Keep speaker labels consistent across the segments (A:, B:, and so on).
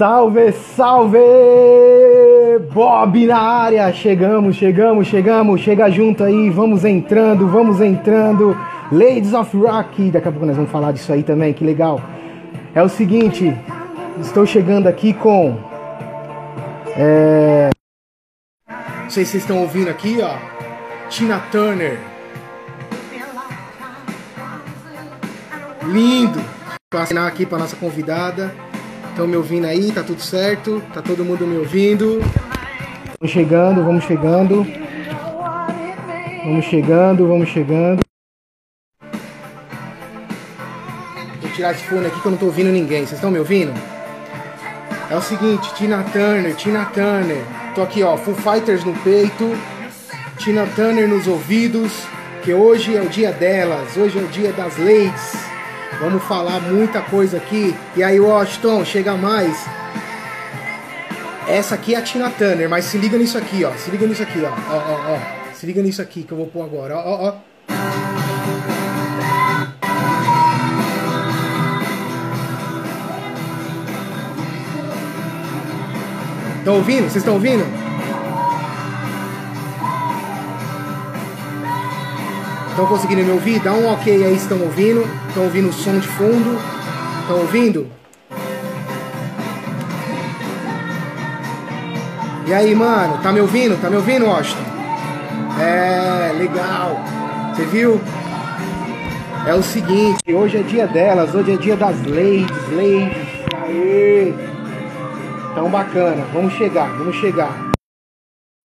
A: Salve, salve! Bob na área! Chegamos, chegamos, chegamos. Chega junto aí, vamos entrando, vamos entrando. Ladies of Rock, daqui a pouco nós vamos falar disso aí também, que legal. É o seguinte, estou chegando aqui com. É... Não sei se vocês estão ouvindo aqui, ó. Tina Turner. Lindo! Vou assinar aqui para nossa convidada. Estão me ouvindo aí? Tá tudo certo? Tá todo mundo me ouvindo? Vamos chegando, vamos chegando. Vamos chegando, vamos chegando. Vou tirar esse fone aqui que eu não tô ouvindo ninguém. Vocês estão me ouvindo? É o seguinte, Tina Turner, Tina Turner. Tô aqui, ó, Full Fighters no peito, Tina Turner nos ouvidos, que hoje é o dia delas, hoje é o dia das ladies. Vamos falar muita coisa aqui. E aí, Washington, chega mais. Essa aqui é a Tina Turner, mas se liga nisso aqui, ó. Se liga nisso aqui, ó. Ó, ó, ó. Se liga nisso aqui que eu vou pôr agora. Ó, ó, ó. Estão ouvindo? Vocês estão ouvindo? Estão conseguindo me ouvir? Dá um ok aí, estão ouvindo? Estão ouvindo o som de fundo? Estão ouvindo? E aí, mano, tá me ouvindo? Tá me ouvindo, Washington? É, legal. Você viu? É o seguinte, hoje é dia delas, hoje é dia das ladies, ladies. Aê! Tão bacana, vamos chegar, vamos chegar.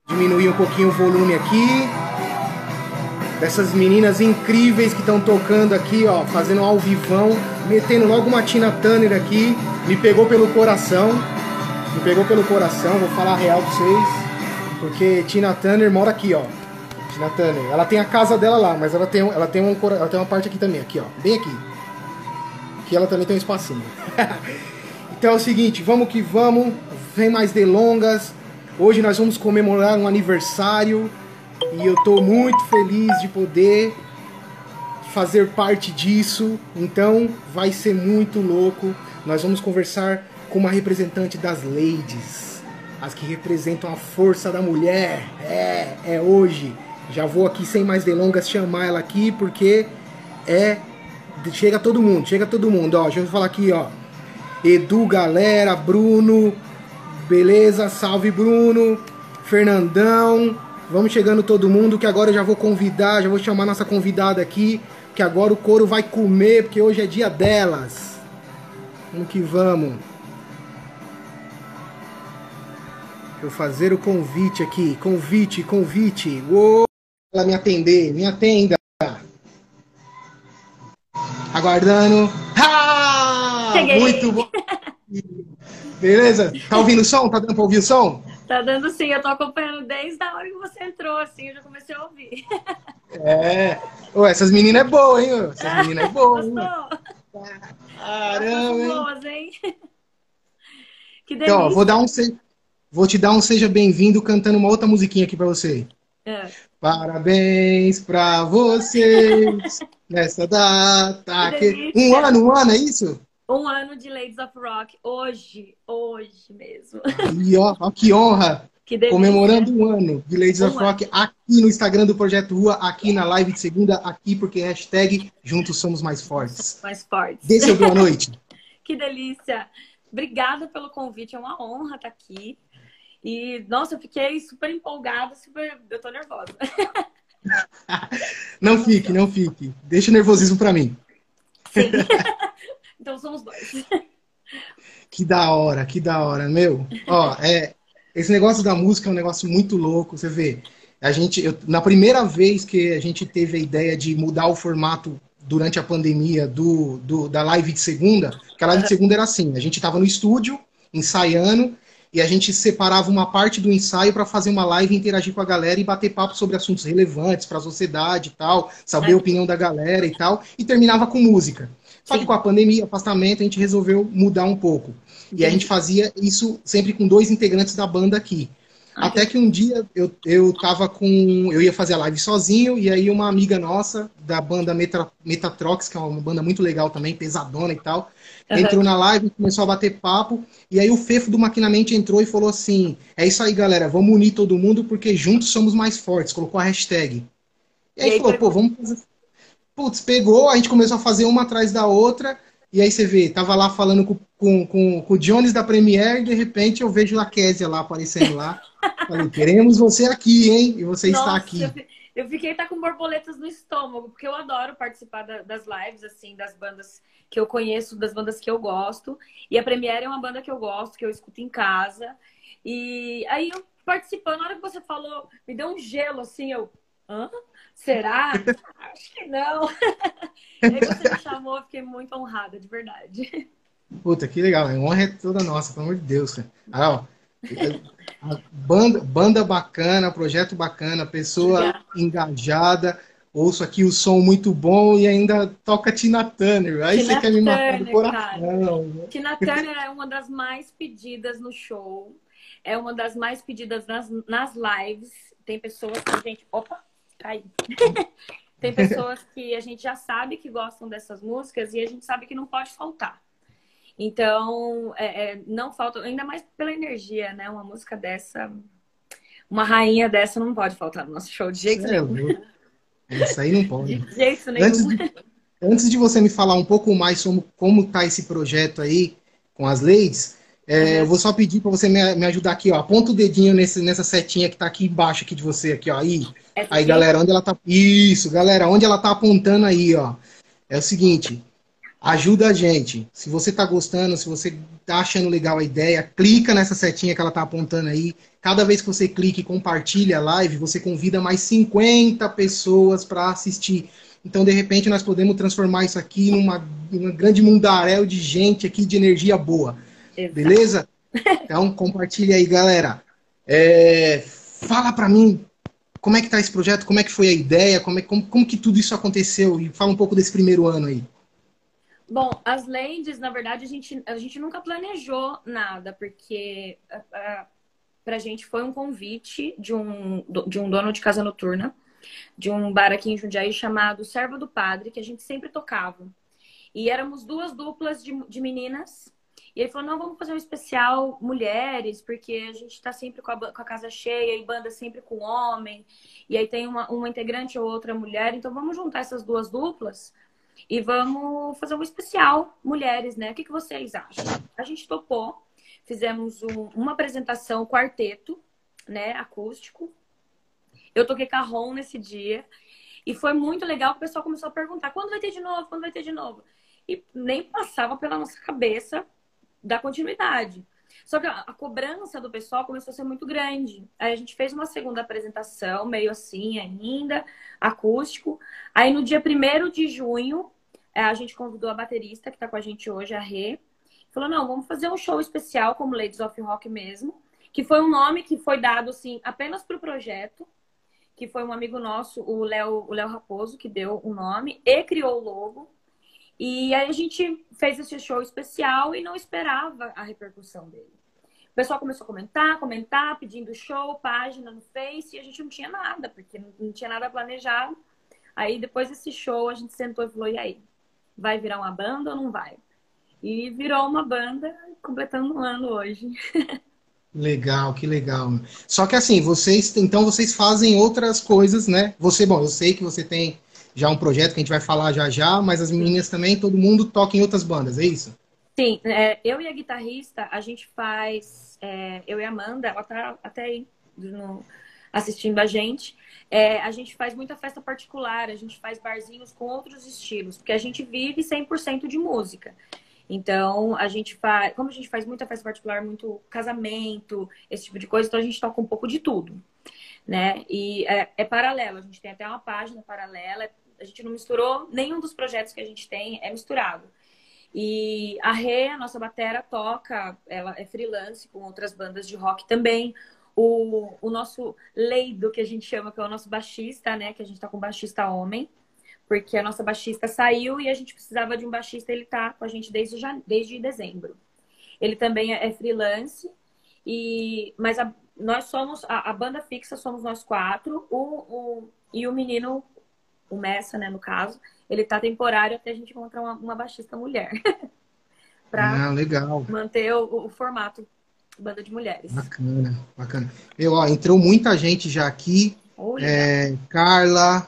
A: Diminuir um pouquinho o volume aqui dessas meninas incríveis que estão tocando aqui, ó, fazendo ao vivão, metendo logo uma Tina Turner aqui, me pegou pelo coração, me pegou pelo coração, vou falar real pra vocês, porque Tina Turner mora aqui, ó, Tina Turner, ela tem a casa dela lá, mas ela tem, ela tem, um, ela tem uma parte aqui também, aqui, ó, bem aqui, que ela também tem um espacinho. então é o seguinte, vamos que vamos, sem mais delongas, hoje nós vamos comemorar um aniversário, e eu estou muito feliz de poder fazer parte disso. Então vai ser muito louco. Nós vamos conversar com uma representante das ladies, as que representam a força da mulher. É, é hoje. Já vou aqui sem mais delongas chamar ela aqui porque é chega todo mundo, chega todo mundo, ó. Deixa eu falar aqui, ó. Edu, galera, Bruno, beleza? Salve Bruno, Fernandão, Vamos chegando todo mundo, que agora eu já vou convidar, já vou chamar nossa convidada aqui, que agora o couro vai comer, porque hoje é dia delas. Vamos que vamos. Eu fazer o convite aqui. Convite, convite. Uou! Ela me atender, me atenda. Aguardando. Ah! Muito bom. Beleza? Tá ouvindo o som? Tá dando pra ouvir o som?
B: Tá dando sim, eu tô acompanhando desde a hora que você entrou, assim, eu já comecei a ouvir.
A: É. Ô, essas meninas é boa, hein? Essas meninas é boa, hein? Caramba, hein? Boas, hein? Que delícia. Então, ó, vou dar um se... vou te dar um seja bem-vindo cantando uma outra musiquinha aqui para você. É. Parabéns para vocês nessa data. Que... Um ano, um ano, é isso?
B: Um ano de Ladies of Rock, hoje, hoje mesmo.
A: E ó, ó que honra! Que Comemorando um ano de Ladies um of ano. Rock aqui no Instagram do Projeto Rua, aqui na live de segunda, aqui porque hashtag Juntos Somos Mais Fortes.
B: Mais Fortes.
A: Dê seu boa noite.
B: que delícia! Obrigada pelo convite, é uma honra estar aqui. E, nossa, eu fiquei super empolgada, super... eu tô nervosa.
A: não fique, não fique. Deixa o nervosismo para mim.
B: Sim. Então somos dois.
A: Que da hora, que da hora, meu. Ó, é, esse negócio da música é um negócio muito louco, você vê. A gente, eu, na primeira vez que a gente teve a ideia de mudar o formato durante a pandemia do, do da live de segunda, que a live de segunda era assim, a gente estava no estúdio ensaiando e a gente separava uma parte do ensaio para fazer uma live, interagir com a galera e bater papo sobre assuntos relevantes para a sociedade e tal, saber a opinião da galera e tal, e terminava com música. Só que com a pandemia, afastamento, a gente resolveu mudar um pouco. E a gente fazia isso sempre com dois integrantes da banda aqui. Até que um dia eu, eu tava com. Eu ia fazer a live sozinho, e aí uma amiga nossa, da banda Meta, Metatrox, que é uma banda muito legal também, pesadona e tal, uhum. entrou na live, começou a bater papo, e aí o Fefo do Maquinamente entrou e falou assim: É isso aí, galera, vamos unir todo mundo, porque juntos somos mais fortes. Colocou a hashtag. E aí, e aí falou, pô, vamos fazer. Putz, pegou, a gente começou a fazer uma atrás da outra. E aí você vê, tava lá falando com, com, com, com o Jones da Premiere e de repente eu vejo a Késia lá aparecendo lá. Falei, queremos você aqui, hein? E você Nossa, está aqui.
B: Eu fiquei tá com borboletas no estômago, porque eu adoro participar da, das lives, assim, das bandas que eu conheço, das bandas que eu gosto. E a Premiere é uma banda que eu gosto, que eu escuto em casa. E aí eu participando, na hora que você falou, me deu um gelo, assim, eu. Hã? Será? Acho que não. e aí você me chamou, eu fiquei muito honrada, de verdade.
A: Puta, que legal. A honra é toda nossa, pelo amor de Deus. Cara. Ah, ó, banda, banda bacana, projeto bacana, pessoa Obrigada. engajada. Ouço aqui o som muito bom e ainda toca Tina Turner. Aí Tina você quer me matar do coração.
B: Cara. Tina Turner é uma das mais pedidas no show. É uma das mais pedidas nas, nas lives. Tem pessoas que, gente. Opa! Cai. Tem pessoas que a gente já sabe que gostam dessas músicas e a gente sabe que não pode faltar. Então, é, é, não falta, ainda mais pela energia, né? Uma música dessa, uma rainha dessa não pode faltar no nosso show de jeito é, nenhum.
A: Isso aí não pode.
B: De jeito nenhum.
A: Antes de, antes de você me falar um pouco mais sobre como está esse projeto aí com as leis, é, uhum. eu vou só pedir para você me, me, ajudar aqui, ó. Aponta o dedinho nesse, nessa setinha que está aqui embaixo aqui de você, aqui, ó. Aí, aí galera, onde ela tá. Isso, galera, onde ela tá apontando aí, ó. É o seguinte, ajuda a gente. Se você está gostando, se você está achando legal a ideia, clica nessa setinha que ela está apontando aí. Cada vez que você clica e compartilha a live, você convida mais 50 pessoas para assistir. Então, de repente, nós podemos transformar isso aqui numa, numa grande mundaréu de gente aqui, de energia boa. Exato. Beleza? Então, compartilha aí, galera. É, fala para mim como é que tá esse projeto, como é que foi a ideia, como, é, como, como que tudo isso aconteceu e fala um pouco desse primeiro ano aí.
B: Bom, as ladies, na verdade, a gente, a gente nunca planejou nada, porque uh, uh, pra gente foi um convite de um, de um dono de casa noturna, de um bar aqui em Jundiaí chamado Serva do Padre, que a gente sempre tocava. E éramos duas duplas de, de meninas. E ele falou: não, vamos fazer um especial mulheres, porque a gente tá sempre com a, com a casa cheia e banda sempre com homem. E aí tem uma, uma integrante ou outra mulher. Então vamos juntar essas duas duplas e vamos fazer um especial mulheres, né? O que, que vocês acham? A gente topou, fizemos um, uma apresentação quarteto, né? Acústico. Eu toquei carrom nesse dia. E foi muito legal que o pessoal começou a perguntar: quando vai ter de novo? Quando vai ter de novo? E nem passava pela nossa cabeça da continuidade. Só que a, cobrança do pessoal começou a ser muito grande. Aí a gente fez uma segunda apresentação, meio assim ainda, acústico. Aí no dia 1 de junho, é, a gente convidou a baterista, que está com a gente hoje, a Rê. Falou, não, vamos fazer um show especial como Ladies of Rock mesmo. Que foi um nome que foi dado, assim, apenas para o projeto. Que foi um amigo nosso, o Léo o Léo Raposo, que deu o nome e criou o logo. E aí a gente fez esse show especial e não esperava a repercussão dele. O pessoal começou a comentar, comentar, pedindo show, página no Face, e a gente não tinha nada, porque não tinha nada planejado. Aí depois desse show a gente sentou e falou: e aí? Vai virar uma banda ou não vai? E virou uma banda, completando um ano hoje.
A: Legal, que legal. Só que assim, vocês, então vocês fazem outras coisas, né? Você, bom, eu sei que você tem já um projeto que a gente vai falar já já, mas as meninas também, todo mundo toca em outras bandas, é isso?
B: Sim, é, eu e a guitarrista, a gente faz, é, eu e a Amanda, ela tá até aí no, assistindo a gente, é, a gente faz muita festa particular, a gente faz barzinhos com outros estilos, porque a gente vive 100% de música. Então, a gente faz, como a gente faz muita festa particular, muito casamento, esse tipo de coisa, então a gente toca um pouco de tudo, né? E é, é paralelo, a gente tem até uma página paralela, a gente não misturou nenhum dos projetos que a gente tem é misturado. E a Rê, a nossa batera, toca, ela é freelance com outras bandas de rock também. O, o nosso Leido, que a gente chama, que é o nosso baixista, né? Que a gente tá com baixista homem, porque a nossa baixista saiu e a gente precisava de um baixista, ele tá com a gente desde, já, desde dezembro. Ele também é freelance, e, mas a, nós somos, a, a, banda fixa somos nós quatro, o, o, e o menino, o Messa, né, no caso, ele tá temporário até a gente encontrar uma, uma baixista mulher.
A: pra ah, legal.
B: manter o, o, formato banda de mulheres.
A: Bacana, bacana. Eu, ó, entrou muita gente já aqui. É, Carla,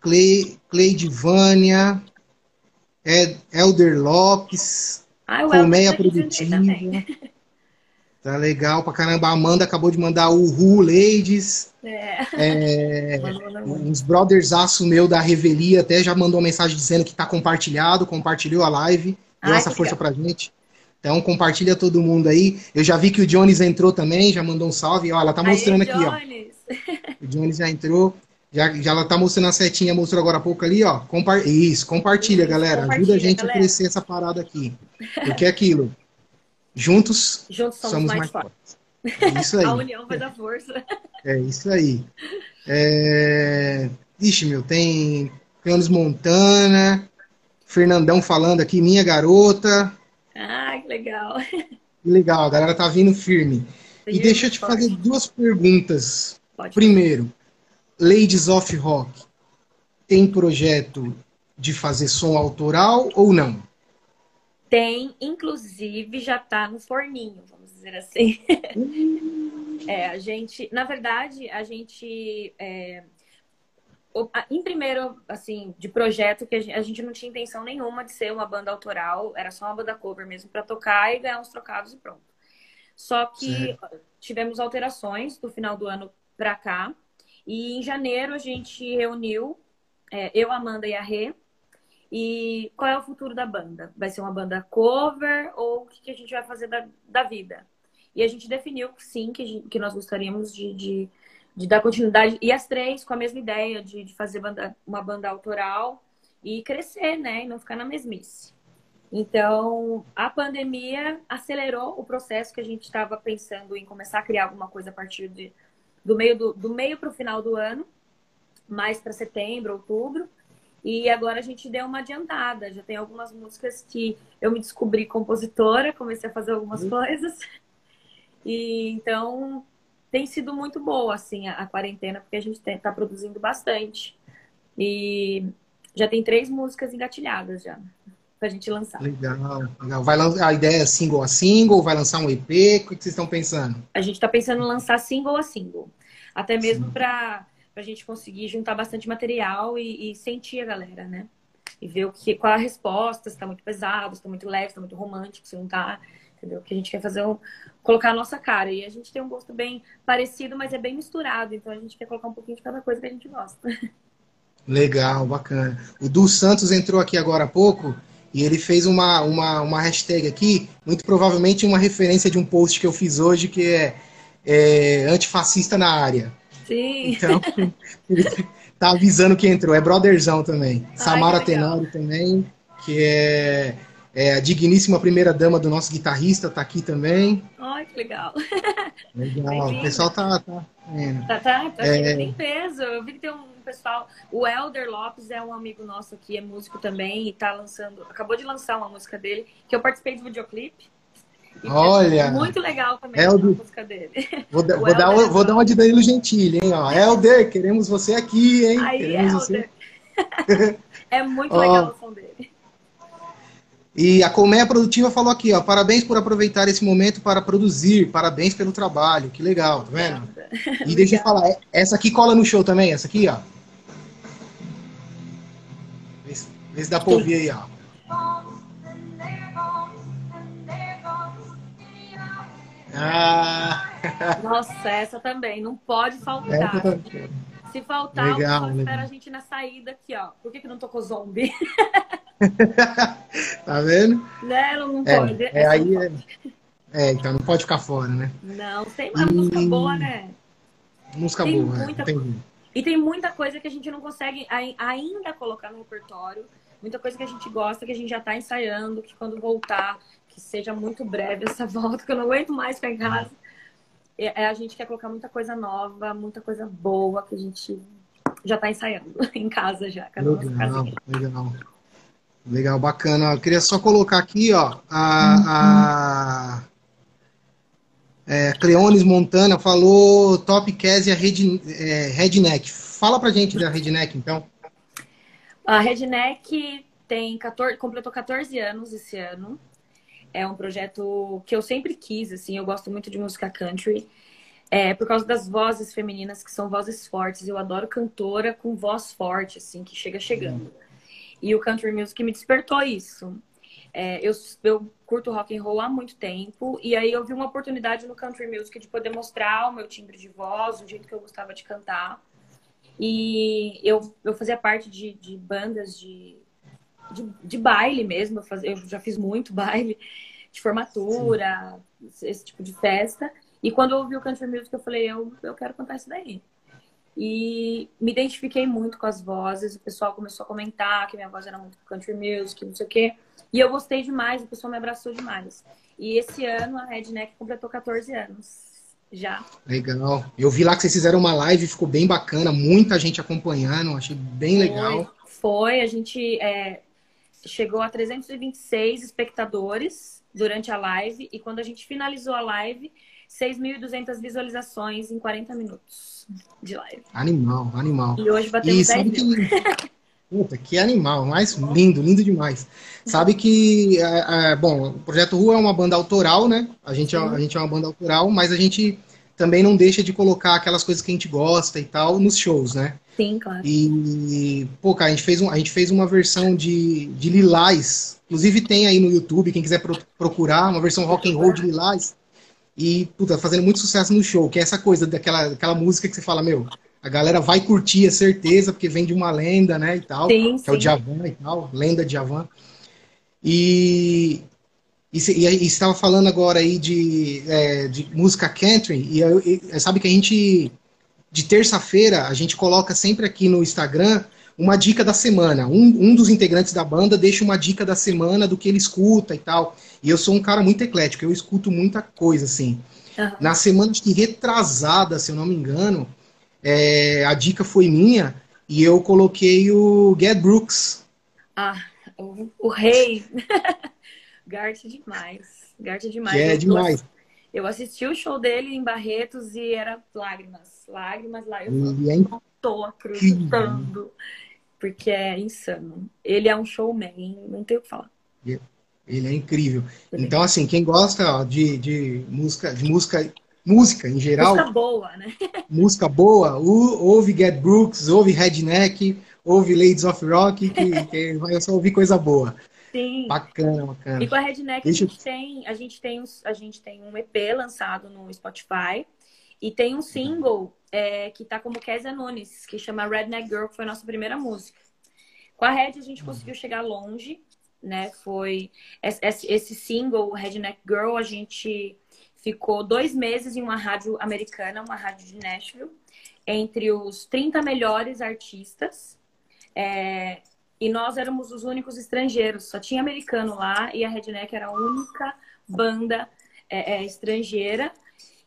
A: Clay, Cleidivânia, Ed, Elder Lopes, ah, Colmeia Produtiva. Tá legal pra caramba. A Amanda acabou de mandar o Ru Ladies. É. é uns brothers aço meu da Revelia até já mandou uma mensagem dizendo que tá compartilhado, compartilhou a live. Deu Ai, essa força legal. pra gente. Então compartilha todo mundo aí. Eu já vi que o Jones entrou também, já mandou um salve. Ó, ela tá mostrando Aê, aqui, Jones. ó. O Jones já entrou. Já, já ela tá mostrando a setinha, mostrou agora há pouco ali, ó. Compa Isso, compartilha, Isso, galera. Compartilha, Ajuda a gente galera. a crescer essa parada aqui. Porque é aquilo. Juntos, Juntos somos, somos mais, mais fortes. fortes. É isso aí.
B: a união vai dar força.
A: É isso aí. É... Ixi, meu, tem Canos Montana, Fernandão falando aqui, minha garota.
B: Ah, que legal. Que
A: legal, a galera tá vindo firme. E deixa eu te fazer duas perguntas. Pode Primeiro, Ladies of Rock tem projeto de fazer som autoral ou não?
B: Tem, inclusive já está no forninho, vamos dizer assim. é, a gente, na verdade, a gente é, em primeiro, assim, de projeto, que a gente não tinha intenção nenhuma de ser uma banda autoral, era só uma banda cover mesmo para tocar e ganhar uns trocados e pronto. Só que tivemos alterações do final do ano para cá, e em janeiro a gente reuniu, é, eu, Amanda e a Rê, e qual é o futuro da banda? Vai ser uma banda cover ou o que, que a gente vai fazer da, da vida? E a gente definiu sim, que, gente, que nós gostaríamos de, de de dar continuidade. E as três com a mesma ideia de, de fazer banda, uma banda autoral e crescer, né? E não ficar na mesmice. Então, a pandemia acelerou o processo que a gente estava pensando em começar a criar alguma coisa a partir de, do meio do, do meio para o final do ano, mais para setembro, outubro. E agora a gente deu uma adiantada. Já tem algumas músicas que eu me descobri compositora, comecei a fazer algumas uhum. coisas. E então tem sido muito boa, assim, a, a quarentena, porque a gente está produzindo bastante. E já tem três músicas engatilhadas já pra gente lançar.
A: Legal, legal. Vai lançar, a ideia é single a single, vai lançar um EP? O que vocês estão pensando?
B: A gente está pensando em lançar single a single. Até mesmo para a gente conseguir juntar bastante material e, e, sentir a galera, né? E ver o que, qual a resposta, se tá muito pesado, se tá muito leve, se tá muito romântico, se não tá entendeu? Que a gente quer fazer um, colocar a nossa cara. E a gente tem um gosto bem parecido, mas é bem misturado. Então a gente quer colocar um pouquinho de cada coisa que a gente gosta.
A: Legal, bacana. O Du Santos entrou aqui agora há pouco e ele fez uma, uma, uma hashtag aqui, muito provavelmente uma referência de um post que eu fiz hoje, que é, é antifascista na área.
B: Sim.
A: Então, tá avisando que entrou. É brotherzão também. Ai, Samara Tenório também, que é é, a digníssima primeira dama do nosso guitarrista está aqui também.
B: Ai, que legal.
A: Legal. O pessoal tá. Tá,
B: é. tá, tá, tá é... em peso. Eu vi que tem um pessoal. O Elder Lopes é um amigo nosso aqui, é músico também, e tá lançando. Acabou de lançar uma música dele, que eu participei do videoclipe.
A: Olha!
B: Muito legal também Elder, a música dele.
A: Vou, vou dar, vou dar uma de Danilo Gentili, hein? Ó. Elder, queremos você aqui, hein?
B: Aí,
A: queremos
B: Elder. Você... é muito legal o som dele.
A: E a Colmeia Produtiva falou aqui, ó, parabéns por aproveitar esse momento para produzir, parabéns pelo trabalho, que legal, tá vendo? E deixa eu falar, é, essa aqui cola no show também, essa aqui, ó. Vê se, vê se dá pra ouvir aí, ó.
B: Ah. Nossa, essa também, não pode faltar. Se faltar, legal, o espera a gente na saída aqui, ó. Por que, que não tocou zombie?
A: tá vendo?
B: Né? Não, não é, pode.
A: É, aí é, é, então não pode ficar fora, né?
B: Não, tem uma e... música boa, né?
A: Música tem boa, muita... é,
B: E tem muita coisa que a gente não consegue ainda colocar no repertório. Muita coisa que a gente gosta, que a gente já tá ensaiando, que quando voltar, que seja muito breve essa volta, que eu não aguento mais ficar em casa. É, é, a gente quer colocar muita coisa nova, muita coisa boa que a gente já tá ensaiando em casa já.
A: Legal, legal. Legal, bacana. Eu queria só colocar aqui, ó, a, a, É, Cleones Montana falou Top Casia Red, é, Redneck. Fala pra gente da Redneck, então.
B: A Redneck tem 14, completou 14 anos esse ano. É um projeto que eu sempre quis, assim, eu gosto muito de música country. É, por causa das vozes femininas, que são vozes fortes. Eu adoro cantora com voz forte, assim, que chega chegando. E o country music me despertou isso. É, eu, eu curto rock and roll há muito tempo, e aí eu vi uma oportunidade no country music de poder mostrar o meu timbre de voz, o jeito que eu gostava de cantar. E eu, eu fazia parte de, de bandas de, de, de, baile mesmo, eu, faz, eu já fiz muito baile, de formatura, Sim. esse tipo de festa. E quando eu ouvi o country music, eu falei, eu, eu quero cantar isso daí. E me identifiquei muito com as vozes, o pessoal começou a comentar que minha voz era muito country music, não sei o quê. E eu gostei demais, o pessoal me abraçou demais. E esse ano a Redneck completou 14 anos. Já.
A: Legal. Eu vi lá que vocês fizeram uma live, ficou bem bacana, muita gente acompanhando, achei bem
B: foi,
A: legal.
B: Foi, a gente é, chegou a 326 espectadores durante a live, e quando a gente finalizou a live, 6.200 visualizações em 40 minutos de live.
A: Animal, animal.
B: E hoje batemos e 10 mil.
A: Que... Puta, que animal, mais lindo, lindo demais. Sabe que, é, é, bom, o Projeto Rua é uma banda autoral, né? A gente, é, a gente é uma banda autoral, mas a gente também não deixa de colocar aquelas coisas que a gente gosta e tal nos shows, né?
B: Sim, claro.
A: E, pô, cara, a gente fez, um, a gente fez uma versão de, de Lilás. Inclusive tem aí no YouTube, quem quiser pro, procurar, uma versão rock and roll de Lilás e, puta, fazendo muito sucesso no show, que é essa coisa daquela, daquela música que você fala, meu, a galera vai curtir, é certeza, porque vem de uma lenda, né, e tal,
B: sim,
A: que sim. é o Djavan e tal, lenda Djavan. E, e, e, estava falando agora aí de, é, de música country, e, eu, e sabe que a gente, de terça-feira, a gente coloca sempre aqui no Instagram uma dica da semana. Um, um dos integrantes da banda deixa uma dica da semana do que ele escuta e tal. E eu sou um cara muito eclético, eu escuto muita coisa, assim. Uhum. Na semana que retrasada, se eu não me engano, é, a dica foi minha e eu coloquei o Get Brooks.
B: Ah, o, o rei. Gart demais. Gart demais.
A: É demais.
B: Eu assisti o show dele em Barretos e era lágrimas. Lágrimas, lágrimas.
A: E é
B: tô acreditando. Porque é insano. Ele é um showman, não tem o que falar.
A: Ele é incrível. Então, assim, quem gosta ó, de, de música, de música, música em geral.
B: Música boa, né?
A: música boa, ouve Get Brooks, ouve Redneck, ouve Ladies of Rock, que, que vai só ouvir coisa boa.
B: Sim.
A: Bacana, bacana.
B: E com a Redneck Deixa... a gente tem, a gente tem, a gente tem um EP lançado no Spotify e tem um single é, que tá como Kézia Nunes, que chama Redneck Girl, que foi a nossa primeira música. Com a Red a gente conseguiu chegar longe, né? Foi esse single, Redneck Girl, a gente ficou dois meses em uma rádio americana, uma rádio de Nashville, entre os 30 melhores artistas. É, e nós éramos os únicos estrangeiros, só tinha americano lá e a Redneck era a única banda é, é, estrangeira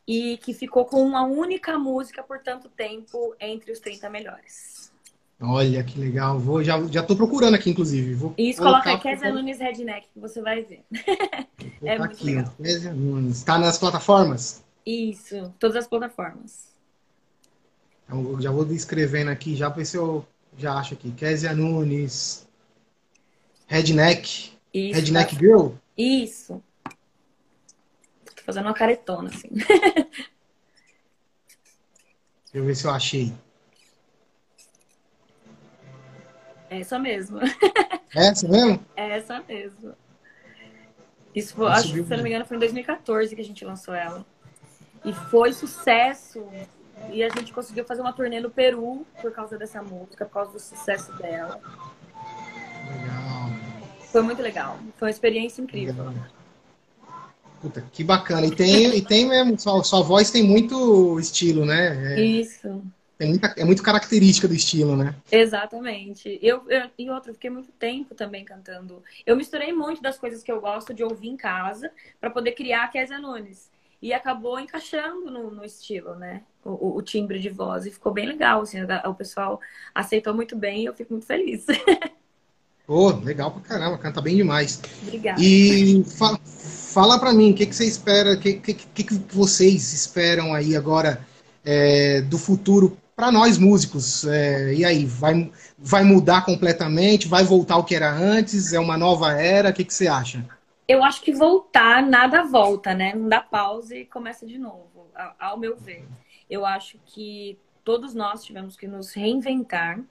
B: e que ficou com uma única música por tanto tempo entre os 30 melhores.
A: Olha que legal. Vou, já, já tô procurando aqui, inclusive. Vou
B: Isso, coloca Kézia Nunes Redneck, que você vai ver. é muito aqui, legal.
A: Kézia Nunes. Tá nas plataformas?
B: Isso, todas as plataformas.
A: Então, já vou escrevendo aqui, já para ver se eu já acho aqui. Kézia Nunes. Redneck. Isso, Redneck tá. Girl?
B: Isso fazendo uma caretona, assim.
A: Deixa eu ver se eu achei.
B: É essa mesmo.
A: É essa mesmo?
B: É essa mesmo. Isso foi, acho que, se não me engano, foi em 2014 que a gente lançou ela. E foi sucesso. E a gente conseguiu fazer uma turnê no Peru por causa dessa música, por causa do sucesso dela.
A: Legal.
B: Foi muito legal. Foi uma experiência incrível. Legal.
A: Puta, que bacana. E tem, e tem mesmo, sua, sua voz tem muito estilo, né?
B: É, Isso.
A: Tem muita, é muito característica do estilo, né?
B: Exatamente. Eu, eu, e outro, fiquei muito tempo também cantando. Eu misturei muito das coisas que eu gosto de ouvir em casa para poder criar a Kézia Nunes. E acabou encaixando no, no estilo, né? O, o, timbre de voz. E ficou bem legal, assim. O pessoal aceitou muito bem e eu fico muito feliz.
A: Pô, legal pra caramba, canta bem demais.
B: Obrigada.
A: E fala para mim, o que, que você espera, o que, que, que, vocês esperam aí agora é, do futuro para nós músicos? É, e aí, vai, vai mudar completamente? Vai voltar ao que era antes? É uma nova era? O que, que você acha?
B: Eu acho que voltar, nada volta, né? Não dá pausa e começa de novo, ao meu ver. Eu acho que todos nós tivemos que nos reinventar,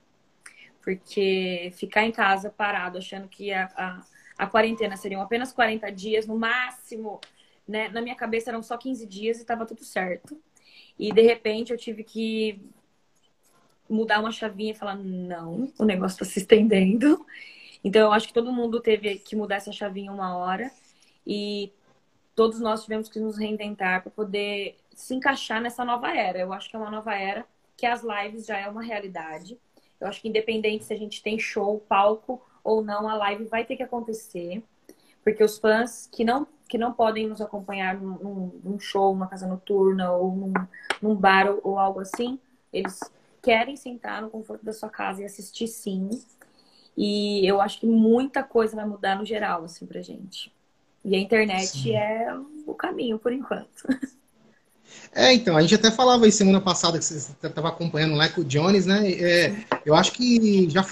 B: porque ficar em casa parado, achando que a, a, a quarentena seriam apenas 40 dias, no máximo, né? Na minha cabeça eram só 15 dias e estava tudo certo. E de repente eu tive que mudar uma chavinha e falar: não, o negócio está se estendendo. Então eu acho que todo mundo teve que mudar essa chavinha uma hora e todos nós tivemos que nos reinventar para poder se encaixar nessa nova era. Eu acho que é uma nova era que as lives já é uma realidade. Eu acho que independente se a gente tem show, palco ou não, a live vai ter que acontecer, porque os fãs que não que não podem nos acompanhar num, num show, numa casa noturna ou num, num bar ou, ou algo assim, eles querem sentar no conforto da sua casa e assistir sim. E eu acho que muita coisa vai mudar no geral, assim, pra gente. E a internet sim. é o caminho, por enquanto.
A: É, então, a gente até falava aí semana passada que você estava acompanhando lá com o Jones, né? É, eu acho que já,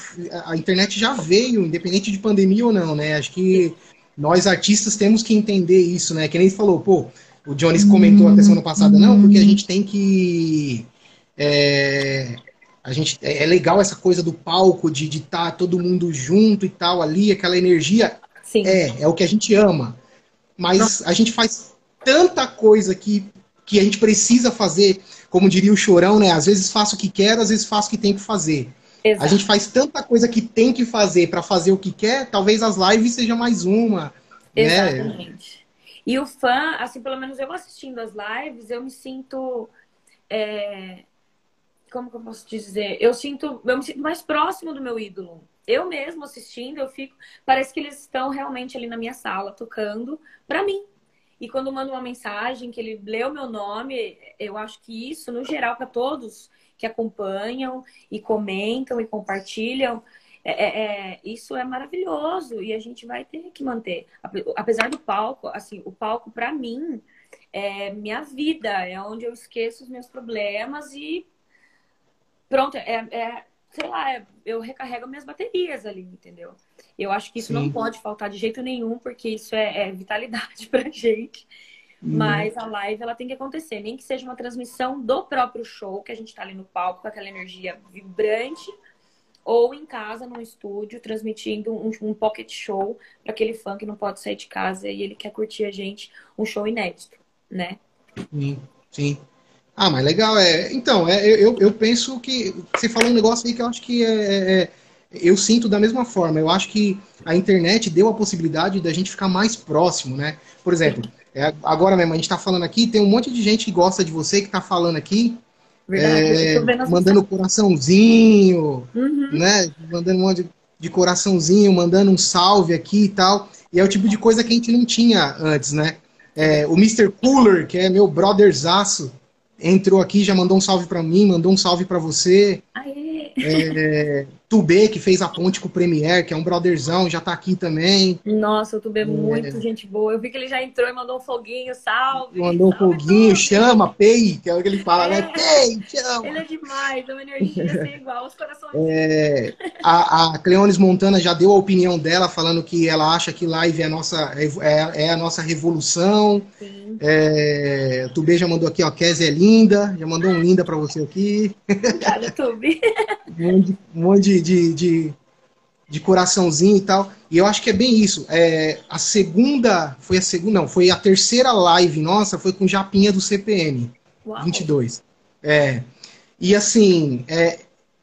A: a internet já veio, independente de pandemia ou não, né? Acho que nós artistas temos que entender isso, né? Que nem falou, pô, o Jones comentou até semana passada, não, porque a gente tem que. É, a gente, é, é legal essa coisa do palco, de estar tá todo mundo junto e tal, ali, aquela energia. Sim. É, é o que a gente ama. Mas a gente faz tanta coisa que que a gente precisa fazer, como diria o Chorão, né? Às vezes faço o que quero, às vezes faço o que tem que fazer. Exato. A gente faz tanta coisa que tem que fazer para fazer o que quer, talvez as lives sejam mais uma.
B: Né? Exatamente. Né? E o fã, assim, pelo menos eu assistindo as lives, eu me sinto. É... Como que eu posso dizer? Eu sinto, eu me sinto mais próximo do meu ídolo. Eu mesmo assistindo, eu fico. Parece que eles estão realmente ali na minha sala, tocando para mim. E quando manda uma mensagem que ele leu meu nome, eu acho que isso, no geral, para todos que acompanham e comentam e compartilham, é, é, é, isso é maravilhoso e a gente vai ter que manter. Apesar do palco, assim, o palco para mim é minha vida, é onde eu esqueço os meus problemas e pronto, é, é sei lá, eu recarrego minhas baterias ali, entendeu? Eu acho que isso Sim. não pode faltar de jeito nenhum, porque isso é, é vitalidade pra gente. Hum. Mas a live ela tem que acontecer, nem que seja uma transmissão do próprio show, que a gente tá ali no palco com aquela energia vibrante, ou em casa, num estúdio, transmitindo um, um pocket show para aquele fã que não pode sair de casa e ele quer curtir a gente, um show inédito, né?
A: Sim, sim. Ah, mas legal, é. Então, é, eu, eu penso que. Você falou um negócio aí que eu acho que é, é, é, eu sinto da mesma forma. Eu acho que a internet deu a possibilidade da gente ficar mais próximo, né? Por exemplo, é, agora mesmo, a gente está falando aqui, tem um monte de gente que gosta de você, que está falando aqui. Verdade, é, mandando coraçãozinho, uhum. né? Mandando um monte de, de coraçãozinho, mandando um salve aqui e tal. E é o tipo de coisa que a gente não tinha antes, né? É, o Mr. Cooler, que é meu brotherzaço, entrou aqui, já mandou um salve para mim, mandou um salve para você. Aê. É, Tubê, que fez a ponte com o Premier, que é um brotherzão, já tá aqui também.
B: Nossa, o Tubê é muito gente boa. Eu vi que ele já entrou e mandou um foguinho, salve.
A: Mandou
B: um
A: foguinho, tudo. chama, Pei, que é o que ele fala, né? é. né? Pei,
B: chama. Ele é demais, é uma energia assim, igual os corações.
A: É, a, a Cleones Montana já deu a opinião dela, falando que ela acha que live é a nossa, é, é a nossa revolução. Sim. É, Tubê já mandou aqui, ó, Kézia é linda, já mandou um linda para você aqui.
B: Obrigada, Tubê.
A: um monte, um monte de, de, de, coraçãozinho e tal. E eu acho que é bem isso. É, a segunda, foi a segunda, não, foi a terceira live nossa, foi com Japinha do CPM, Uau. 22. É, e assim, é,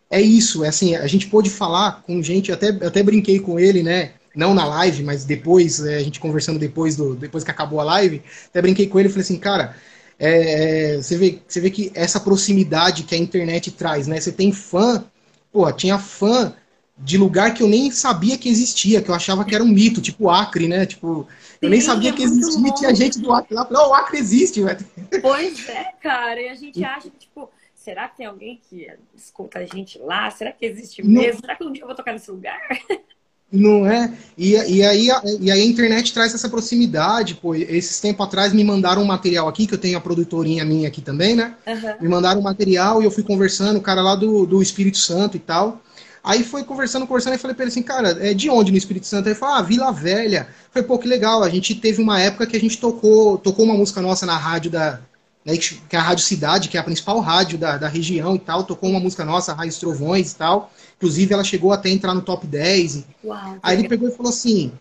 A: é isso, é assim, a gente pôde falar com gente, até, até brinquei com ele, né? Não na live, mas depois, é, a gente conversando depois, do, depois que acabou a live, até brinquei com ele e falei assim, cara, é, você, vê, você vê que essa proximidade que a internet traz, né? Você tem fã Pô, tinha fã de lugar que eu nem sabia que existia, que eu achava que era um mito, tipo Acre, né? Tipo, eu nem sabia é que existia, bom. tinha gente do Acre lá, falei, oh, o Acre existe, velho.
B: Pois é, cara, e a gente acha tipo, será que tem alguém que escuta a gente lá? Será que existe mesmo? Não. Será que um dia eu vou tocar nesse lugar?
A: Não é? E, e, aí, a, e aí a internet traz essa proximidade, pô. Esses tempos atrás me mandaram um material aqui, que eu tenho a produtorinha minha aqui também, né? Uhum. Me mandaram um material e eu fui conversando, o cara lá do, do Espírito Santo e tal. Aí foi conversando, conversando, e falei pra ele assim, cara, é de onde no Espírito Santo? Ele falou, ah, Vila Velha. Foi pô, que legal. A gente teve uma época que a gente tocou, tocou uma música nossa na rádio da. Né, que é a Rádio Cidade, que é a principal rádio da, da região e tal, tocou uma música nossa, Raios Trovões e tal. Inclusive, ela chegou até a entrar no top 10. Uau, Aí ele pegou e falou assim: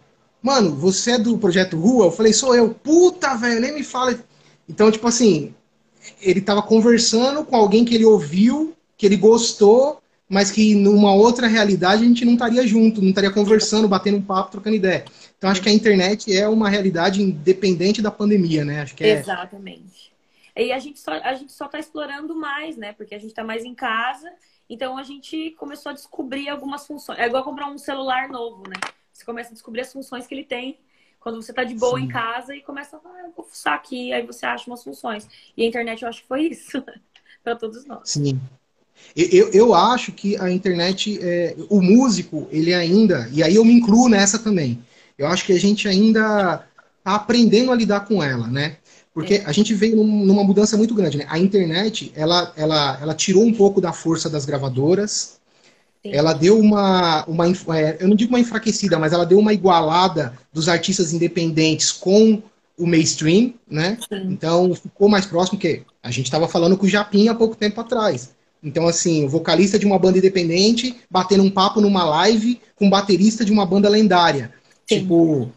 A: Mano, você é do projeto Rua? Eu falei, sou eu. Puta, velho, nem me fala. Então, tipo assim, ele tava conversando com alguém que ele ouviu, que ele gostou, mas que numa outra realidade a gente não estaria junto, não estaria conversando, batendo um papo, trocando ideia. Então, acho que a internet é uma realidade independente da pandemia, né? Acho que é...
B: Exatamente. E a gente só a gente só está explorando mais, né? Porque a gente está mais em casa então a gente começou a descobrir algumas funções. É igual comprar um celular novo, né? Você começa a descobrir as funções que ele tem quando você está de boa Sim. em casa e começa a, ah, vou fuçar aqui, aí você acha umas funções. E a internet eu acho que foi isso para todos nós.
A: Sim. Eu, eu acho que a internet, é, o músico, ele ainda, e aí eu me incluo nessa também, eu acho que a gente ainda está aprendendo a lidar com ela, né? Porque é. a gente veio numa mudança muito grande, né? A internet, ela, ela, ela tirou um pouco da força das gravadoras, Sim. ela deu uma, uma é, eu não digo uma enfraquecida, mas ela deu uma igualada dos artistas independentes com o mainstream, né? Sim. Então ficou mais próximo que a gente estava falando com o Japim há pouco tempo atrás. Então, assim, o vocalista de uma banda independente batendo um papo numa live com o baterista de uma banda lendária. Sim. Tipo,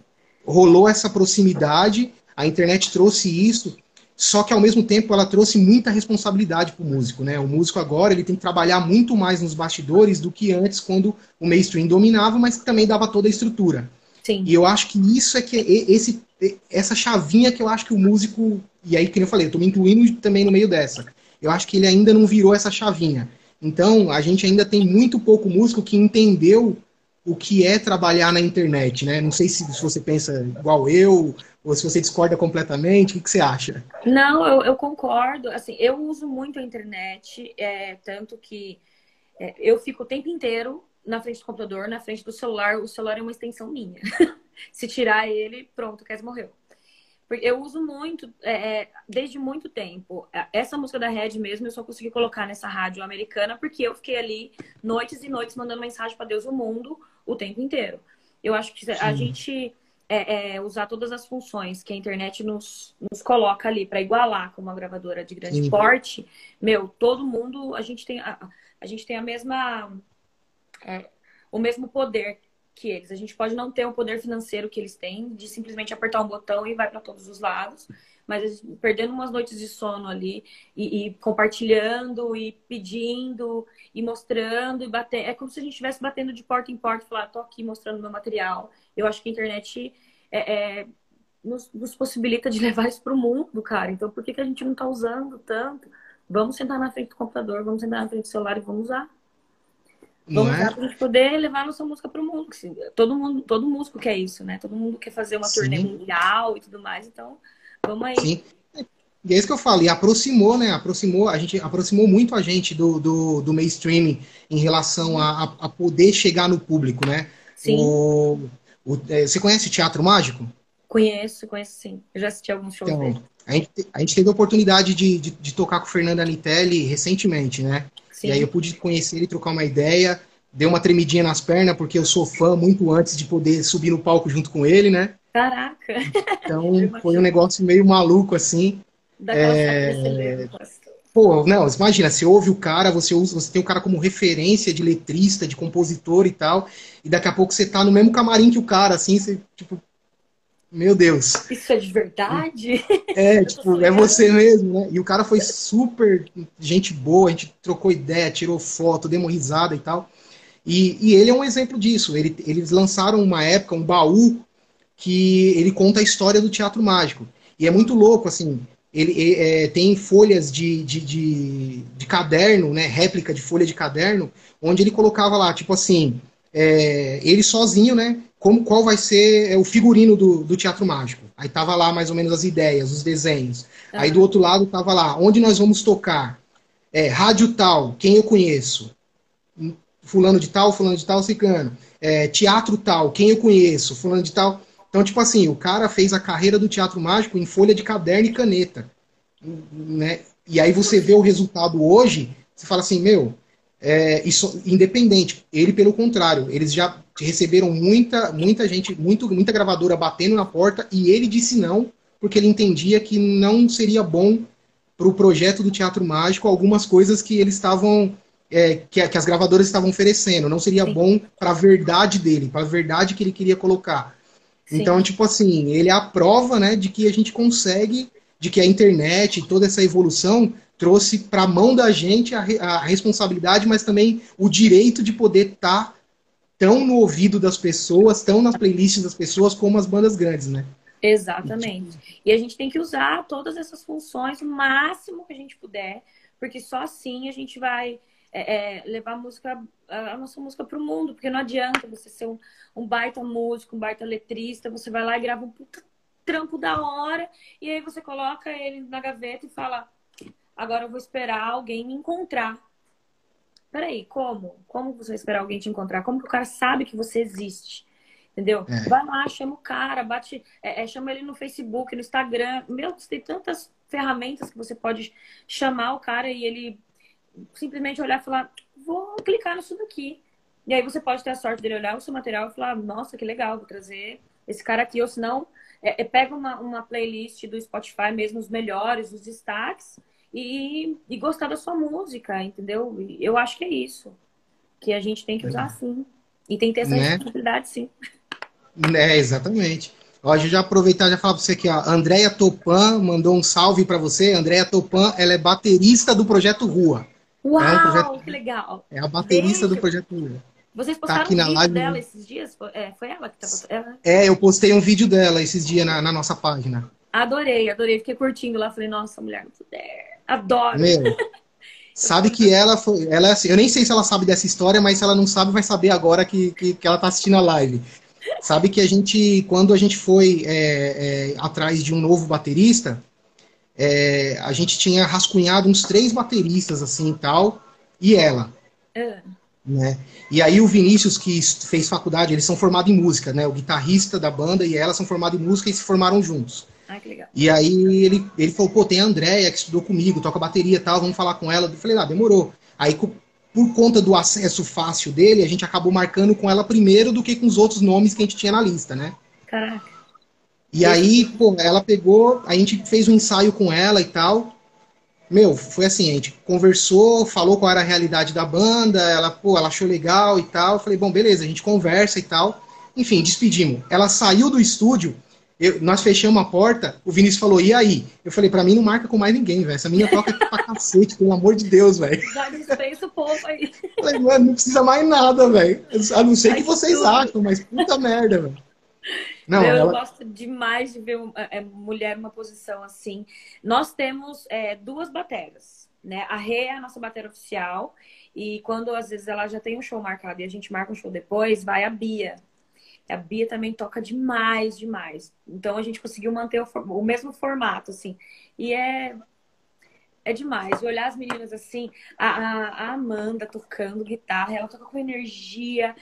A: rolou essa proximidade a internet trouxe isso, só que ao mesmo tempo ela trouxe muita responsabilidade para o músico, né? O músico agora ele tem que trabalhar muito mais nos bastidores do que antes, quando o mainstream dominava, mas também dava toda a estrutura. Sim. E eu acho que isso é que esse, essa chavinha que eu acho que o músico, e aí que eu falei, eu estou me incluindo também no meio dessa. Eu acho que ele ainda não virou essa chavinha. Então, a gente ainda tem muito pouco músico que entendeu o que é trabalhar na internet, né? Não sei se, se você pensa igual eu, ou se você discorda completamente, o que, que você acha?
B: Não, eu, eu, concordo. Assim, eu uso muito a internet, é, tanto que é, eu fico o tempo inteiro na frente do computador, na frente do celular. O celular é uma extensão minha. se tirar ele, pronto, Kes morreu. Eu uso muito, é, é, desde muito tempo. Essa música da Red mesmo, eu só consegui colocar nessa rádio americana porque eu fiquei ali noites e noites mandando mensagem para Deus o mundo o tempo inteiro. Eu acho que Sim. a gente é, é, usar todas as funções que a internet nos, nos coloca ali para igualar com uma gravadora de grande Sim. porte, meu, todo mundo, a gente tem a, a gente tem a mesma é, o mesmo poder que eles. A gente pode não ter o poder financeiro que eles têm, de simplesmente apertar um botão e vai para todos os lados, mas perdendo umas noites de sono ali e, e, compartilhando e pedindo e mostrando e batendo. É como se a gente estivesse batendo de porta em porta e falar, tô aqui mostrando meu material. Eu acho que a internet é, é, nos, nos, possibilita de levar isso para o mundo, cara. Então, por que, que a gente não está usando tanto? Vamos sentar na frente do computador, vamos sentar na frente do celular e vamos usar. Vamos é? usar para a gente poder levar a nossa música para o mundo. Todo mundo, todo músico quer isso, né? Todo mundo quer fazer uma Sim. turnê mundial e tudo mais. Então, vamos aí. Sim.
A: E é isso que eu falo, e aproximou, né? Aproximou, a gente aproximou muito a gente do, do, do mainstream em relação a, a, poder chegar no público, né? Sim. O, o, é, você conhece Teatro Mágico?
B: Conheço, conheço sim. Eu já assisti alguns shows então, dele.
A: A gente, a gente teve a oportunidade de, de, de tocar com o Fernando Anitelli recentemente, né? Sim. E aí eu pude conhecer ele, trocar uma ideia. Deu uma tremidinha nas pernas, porque eu sou fã muito antes de poder subir no palco junto com ele, né?
B: Caraca!
A: Então foi um negócio meio maluco, assim. Daquela é... Pô, não, imagina, você ouve o cara, você usa, você tem o cara como referência de letrista, de compositor e tal, e daqui a pouco você tá no mesmo camarim que o cara, assim, você, tipo, meu Deus.
B: Isso é de verdade?
A: É, tipo, é você mesmo, né? E o cara foi super gente boa, a gente trocou ideia, tirou foto, deu risada e tal. E, e ele é um exemplo disso. Ele, eles lançaram uma época, um baú, que ele conta a história do teatro mágico. E é muito louco, assim, ele é, tem folhas de, de, de, de, caderno, né, réplica de folha de caderno, onde ele colocava lá, tipo assim, é, ele sozinho, né, como, qual vai ser é, o figurino do, do teatro mágico. Aí tava lá mais ou menos as ideias, os desenhos. Uhum. Aí do outro lado tava lá, onde nós vamos tocar? É, rádio tal, quem eu conheço? Fulano de tal, fulano de tal, ciclano. é, teatro tal, quem eu conheço, fulano de tal. Então, tipo assim, o cara fez a carreira do teatro mágico em folha de caderno e caneta. Né? E aí você vê o resultado hoje, você fala assim, meu, é, isso, independente. Ele, pelo contrário, eles já receberam muita, muita gente, muito, muita gravadora batendo na porta e ele disse não, porque ele entendia que não seria bom para o projeto do Teatro Mágico algumas coisas que eles estavam. É, que, que, as gravadoras estavam oferecendo. Não seria Sim. bom para a verdade dele, para a verdade que ele queria colocar. Sim. Então, tipo assim, ele é a prova né, de que a gente consegue, de que a internet, toda essa evolução trouxe para a mão da gente a, a, responsabilidade, mas também o direito de poder estar tá tão no ouvido das pessoas, tão nas playlists das pessoas como as bandas grandes, né?
B: Exatamente. E a gente tem que usar todas essas funções o máximo que a gente puder, porque só assim a gente vai é, é, levar a música, a nossa música para o mundo, porque não adianta você ser um, um, baita músico, um baita letrista, você vai lá e grava um puta trampo da hora, e aí você coloca ele na gaveta e fala, agora eu vou esperar alguém me encontrar. Peraí, como? Como você vai esperar alguém te encontrar? Como que o cara sabe que você existe? Entendeu? É. Vai lá, chama o cara, bate, é, é, chama ele no Facebook, no Instagram. Meu, tem tantas ferramentas que você pode chamar o cara e ele simplesmente olhar e falar, vou clicar nisso daqui. E aí você pode ter a sorte dele olhar o seu material e falar, nossa, que legal, vou trazer esse cara aqui. Ou se não, é, é, pega uma, uma playlist do Spotify mesmo, os melhores, os destaques, e, e gostar da sua música, entendeu? Eu acho que é isso. Que a gente tem que usar sim. E tem que ter essa né? responsabilidade, sim.
A: É, exatamente. Ó, já aproveitar e já falar para você aqui, ó. Andréia Topan mandou um salve para você. Andréia Topan, ela é baterista do Projeto Rua.
B: Uau, é um que legal.
A: É a baterista do Projeto.
B: Vocês postaram tá aqui um na vídeo live... dela esses dias? É, foi ela que estava...
A: Ela... É, eu postei um vídeo dela esses dias na, na, nossa página.
B: Adorei, adorei. Fiquei curtindo lá. Falei, nossa, mulher, não puder. Adoro.
A: Meu, sabe que ela foi... Ela é assim, eu nem sei se ela sabe dessa história, mas se ela não sabe, vai saber agora que, que, que ela tá assistindo a live. Sabe que a gente, quando a gente foi é, é, atrás de um novo baterista, é, a gente tinha rascunhado uns três bateristas assim e tal, e ela. Uh. Né? E aí o Vinícius, que fez faculdade, eles são formados em música, né? O guitarrista da banda e ela são formados em música e se formaram juntos.
B: Ah, que legal.
A: E aí ele, ele falou, pô, tem a Andréia que estudou comigo, toca bateria e tal, vamos falar com ela. Eu falei, ah, demorou. Aí por conta do acesso fácil dele, a gente acabou marcando com ela primeiro do que com os outros nomes que a gente tinha na lista, né?
B: Caraca.
A: E aí, pô, ela pegou, a gente fez um ensaio com ela e tal. Meu, foi assim, a gente conversou, falou qual era a realidade da banda, ela, pô, ela achou legal e tal. Eu falei, bom, beleza, a gente conversa e tal. Enfim, despedimos. Ela saiu do estúdio eu, nós fechamos a porta, o Vinícius falou, e aí? Eu falei, pra mim não marca com mais ninguém, velho. Essa minha toca pra cacete, pelo amor de Deus, velho.
B: Já dispensa o povo aí.
A: Falei, mano, não precisa mais nada, velho. A não ser que vocês acham, mas puta merda, velho.
B: Não, eu ela... gosto demais de ver é, mulher numa posição assim. Nós temos é, duas bateras, né? A Rê é a nossa bateria oficial. E quando às vezes ela já tem um show marcado e a gente marca um show depois, vai a Bia, a Bia também toca demais, demais. Então a gente conseguiu manter o, o mesmo formato, assim. E é, é demais. E olhar as meninas assim, a, a, Amanda tocando guitarra, ela toca com energia.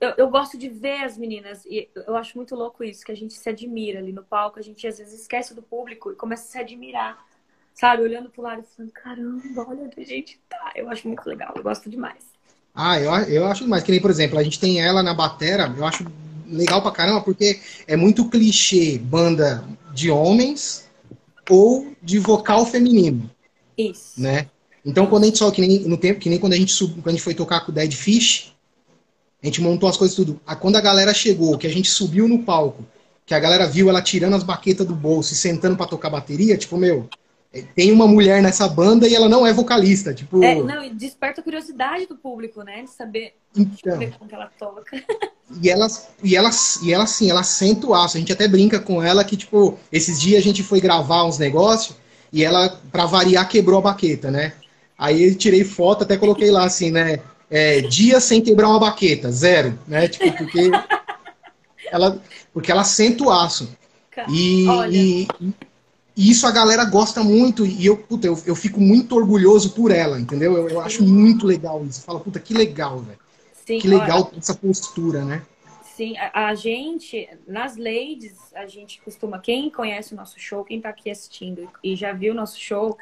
B: Eu, eu, gosto de ver as meninas, e eu acho muito louco isso, que a gente se admira ali no palco, a gente às vezes esquece do público e começa a se admirar. Sabe, olhando pro lado e falando, caramba, olha onde a gente tá. Eu acho muito legal, eu gosto demais.
A: Ah, eu, eu acho demais. Que nem, por exemplo, a gente tem ela na batera, eu acho legal pra caramba, porque é muito clichê banda de homens ou de vocal feminino.
B: Isso.
A: Né? Então, quando a gente só, que nem no tempo, que nem quando a gente sub, quando a gente foi tocar com o Dead Fish, a gente montou as coisas tudo. Quando a galera chegou, que a gente subiu no palco, que a galera viu ela tirando as baquetas do bolso e sentando para tocar bateria, tipo, meu, é, tem uma mulher nessa banda e ela não é vocalista, tipo...
B: É, não, e desperta a curiosidade do público, né? De saber, então, como ela toca.
A: E ela, e ela, e ela assim, ela senta o aço. A gente até brinca com ela que, tipo, esses dias a gente foi gravar uns negócios e ela, pra variar, quebrou a baqueta, né? Aí eu tirei foto, até coloquei lá assim, né? É, dia sem quebrar uma baqueta, zero, né? Tipo, porque ela, porque ela senta o aço. E, e, e isso a galera gosta muito, e eu, puta, eu, eu fico muito orgulhoso por ela, entendeu? Eu, eu acho muito legal isso. Fala, puta, que legal, velho. Que legal olha, essa postura, né?
B: Sim, a, a, gente, nas ladies, a gente costuma, quem conhece o nosso show, quem tá aqui assistindo e já viu o nosso show,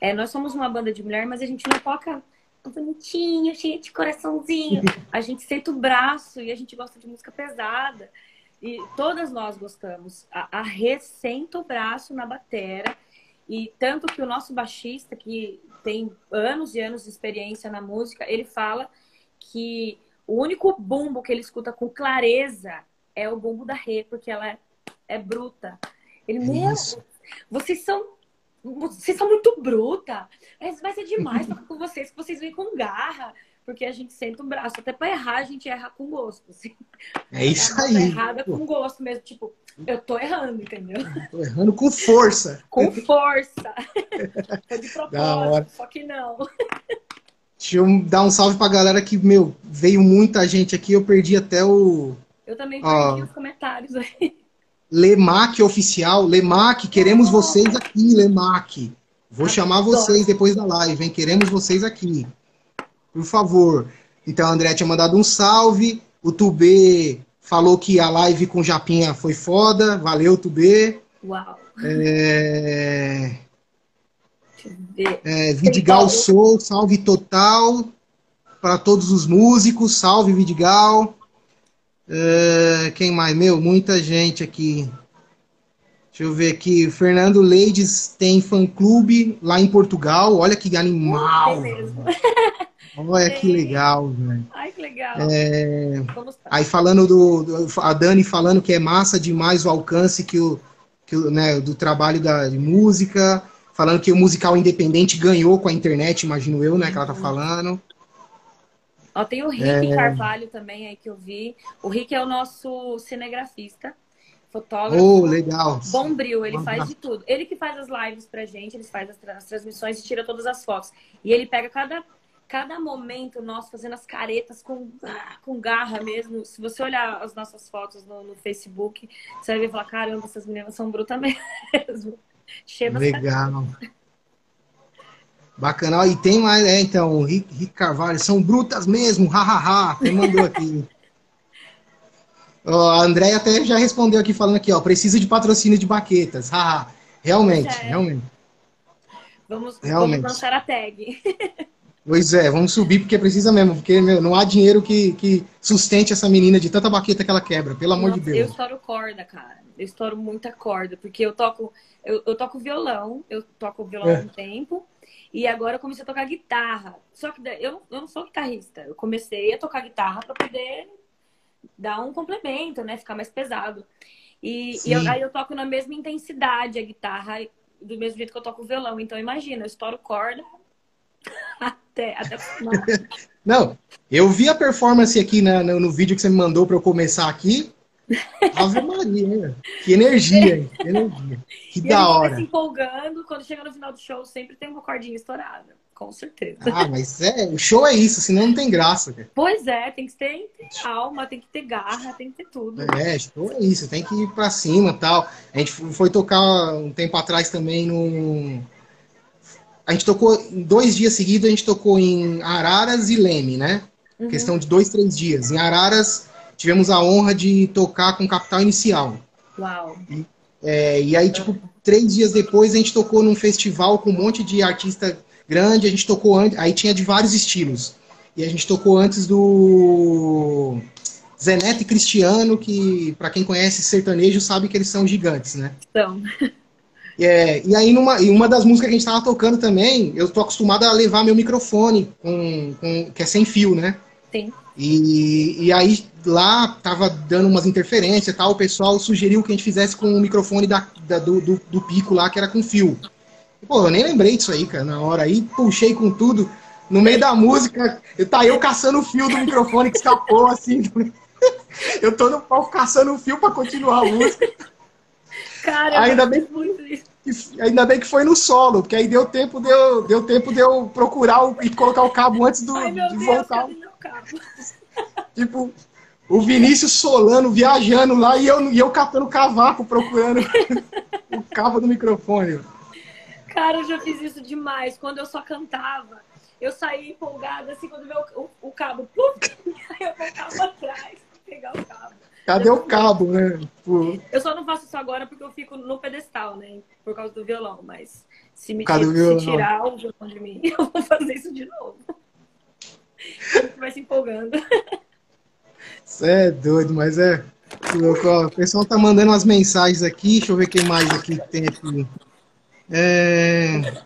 B: é, nós somos uma banda de mulher, mas a gente não toca bonitinho, cheio de coraçãozinho. A gente senta o braço e a gente gosta de música pesada. E todas nós gostamos. A, a Rê senta o braço na batera. E tanto que o nosso baixista, que tem anos e anos de experiência na música, ele fala que o único bumbo que ele escuta com clareza é o bumbo da Rê, porque ela é, é bruta. Ele, meu, vocês são vocês são muito bruta. Vai ser demais tocar com vocês, que vocês vêm com garra. Porque a gente senta o braço. Até pra errar, a gente erra com gosto. Assim.
A: É isso aí.
B: Errada com gosto mesmo. Tipo, eu tô errando, entendeu?
A: Tô errando com força.
B: Com força. Foi de propósito, só que não.
A: Deixa eu dar um salve pra galera que, meu, veio muita gente aqui. Eu perdi até o.
B: Eu também perdi os comentários aí.
A: Lemac Oficial. Lemac, queremos vocês aqui, Lemac. Vou chamar vocês depois da live, hein? Queremos vocês aqui. Por favor. Então, a André tinha mandado um salve. O Tubê falou que a live com Japinha foi foda. Valeu, Tubê.
B: Uau.
A: É... É, Vidigal Sou, salve total para todos os músicos, salve Vidigal. Uh, quem mais? Meu, muita gente aqui. Deixa eu ver aqui. Fernando Leides tem fã-clube lá em Portugal. Olha que animal. Olha que legal, velho.
B: Ai, que legal.
A: É... Aí falando do, do, A Dani falando que é massa demais o alcance que o, que o, né, do trabalho da, de música. Falando que o musical independente ganhou com a internet, imagino eu, né? Que ela tá uhum. falando.
B: Ó, tem o Rick é... Carvalho também aí que eu vi. O Rick é o nosso cinegrafista, fotógrafo.
A: Oh, legal.
B: Bombril, ele faz de tudo. Ele que faz as lives pra gente, ele faz as, tra as transmissões e tira todas as fotos. E ele pega cada cada momento nosso fazendo as caretas com, ah, com garra mesmo. Se você olhar as nossas fotos no, no Facebook, você vai ver e falar, caramba, essas meninas são brutas mesmo.
A: Cheia Legal. Bacana. E tem mais, é, então, o Rick, Rick Carvalho, são brutas mesmo, hahaha. Quem mandou aqui? ó, a Andréia até já respondeu aqui, falando aqui, ó, precisa de patrocínio de baquetas. Haha. realmente, é. realmente.
B: Vamos, realmente. vamos lançar a tag.
A: Pois é, vamos subir porque precisa mesmo, porque meu, não há dinheiro que, que sustente essa menina de tanta baqueta que ela quebra, pelo amor Nossa, de Deus.
B: Eu estouro corda, cara. Eu estouro muita corda, porque eu toco, eu, eu toco violão, eu toco violão é. há um tempo, e agora eu comecei a tocar guitarra. Só que eu, eu não sou guitarrista. Eu comecei a tocar guitarra para poder dar um complemento, né? Ficar mais pesado. E, e eu, aí eu toco na mesma intensidade a guitarra, do mesmo jeito que eu toco o violão. Então imagina, eu estouro corda até, até
A: Não, eu vi a performance aqui na, no, no vídeo que você me mandou para eu começar aqui. Ave Maria, que energia, que energia. Que e da hora.
B: se empolgando, quando chega no final do show, sempre tem uma cordinha estourada. Com certeza.
A: Ah, mas é, o show é isso, senão não tem graça. Cara.
B: Pois é, tem que ter, ter alma, tem que ter garra, tem que ter tudo.
A: É, show é isso, tem que ir pra cima tal. A gente foi tocar um tempo atrás também no. A gente tocou, dois dias seguidos, a gente tocou em Araras e Leme, né? Uhum. Questão de dois, três dias. Em Araras, tivemos a honra de tocar com Capital Inicial.
B: Uau!
A: E, é, e aí, tipo, três dias depois a gente tocou num festival com um monte de artista grande, a gente tocou antes, aí tinha de vários estilos. E a gente tocou antes do Zeneto e Cristiano, que para quem conhece sertanejo sabe que eles são gigantes, né?
B: São.
A: É, e aí, numa, e uma das músicas que a gente tava tocando também, eu tô acostumado a levar meu microfone, com, com que é sem fio, né?
B: Sim.
A: E, e aí lá tava dando umas interferências e tal, o pessoal sugeriu que a gente fizesse com o microfone da, da do, do, do, pico lá, que era com fio. Pô, eu nem lembrei disso aí, cara, na hora. Aí puxei com tudo. No meio da música, tá eu caçando o fio do microfone que escapou, assim. eu tô no palco caçando o fio para continuar a música.
B: Cara, ainda bem, muito isso.
A: ainda bem que foi no solo, porque aí deu tempo de eu, deu tempo de eu procurar o, e colocar o cabo antes do,
B: Ai,
A: de
B: Deus,
A: voltar. tipo, o Vinícius Solano viajando lá e eu, e eu catando cavaco procurando o cabo do microfone.
B: Cara, eu já fiz isso demais. Quando eu só cantava, eu saía empolgada, assim, quando veio o, o, cabo, puf, aí eu voltava atrás pra pegar o cabo.
A: Cadê o cabo, né?
B: Pô. Eu só não faço isso agora porque eu fico no pedestal, né? Por causa do violão, mas se me se tirar o violão de mim, eu vou fazer isso de novo. vai se empolgando.
A: Você é doido, mas é. O pessoal tá mandando umas mensagens aqui. Deixa eu ver quem mais aqui tem aqui. É...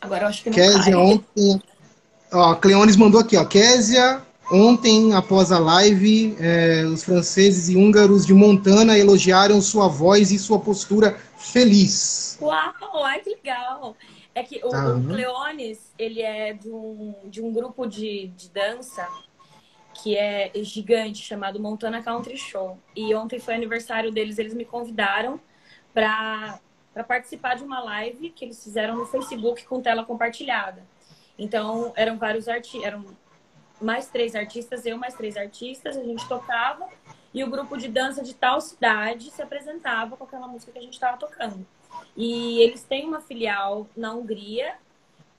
B: Agora eu acho que não
A: Késia ontem. Ó, Cleones mandou aqui, ó. Késia, ontem, após a live, é, os franceses e húngaros de Montana elogiaram sua voz e sua postura feliz.
B: Uau, ai que legal! É que o, tá. o Cleones, ele é de um, de um grupo de, de dança que é gigante, chamado Montana Country Show. E ontem foi aniversário deles, eles me convidaram para participar de uma live que eles fizeram no Facebook com tela compartilhada. Então, eram vários artistas, eram mais três artistas, eu mais três artistas, a gente tocava e o grupo de dança de tal cidade se apresentava com aquela música que a gente estava tocando. E eles têm uma filial na Hungria,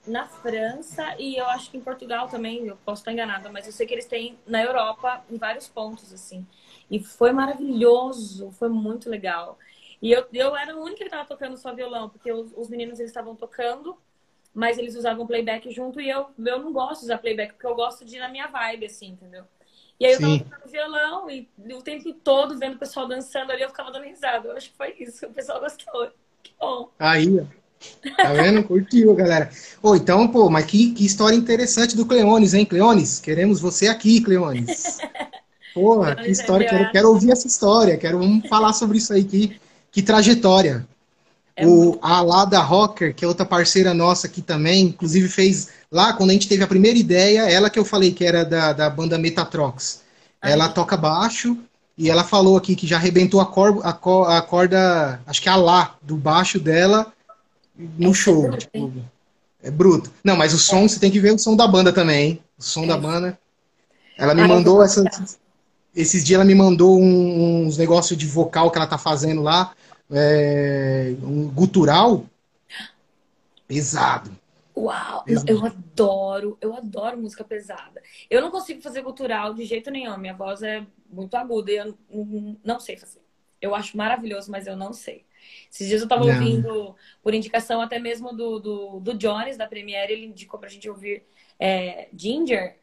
B: na França e eu acho que em Portugal também, eu posso estar enganada, mas eu sei que eles têm na Europa em vários pontos, assim. E foi maravilhoso, foi muito legal. E eu, eu era a única que estava tocando só violão, porque os, os meninos eles estavam tocando, mas eles usavam playback junto e eu, eu não gosto de usar playback, porque eu gosto de ir na minha vibe, assim, entendeu? E aí eu Sim. tava tocando violão e o tempo todo vendo o pessoal dançando ali, eu ficava dando risada. Eu acho que foi isso, o pessoal gostou. Que bom.
A: Aí, Tá vendo? Curtiu, galera. Oh, então, pô, mas que, que história interessante do Cleones, hein, Cleones? Queremos você aqui, Cleones. Porra, que história. Quero, quero ouvir essa história. Quero vamos falar sobre isso aí. Que, que trajetória. É o, a Alada Rocker, que é outra parceira nossa aqui também, inclusive fez lá, quando a gente teve a primeira ideia, ela que eu falei que era da, da banda Metatrox. Ela toca baixo e ela falou aqui que já arrebentou a, cor, a, cor, a corda, acho que a Lá, do baixo dela, no show. Tipo, é bruto. Não, mas o som, você tem que ver o som da banda também, hein? O som é. da banda. Ela me ah, mandou esses dias ela me mandou uns negócios de vocal que ela tá fazendo lá, é, um gutural pesado.
B: Uau, pesado. eu adoro, eu adoro música pesada. Eu não consigo fazer gutural de jeito nenhum, minha voz é muito aguda e eu não, sei fazer. Eu acho maravilhoso, mas eu não sei. Esses dias eu tava não. ouvindo, por indicação até mesmo do, do, do Jones, da Premiere, ele indicou pra gente ouvir é, Ginger.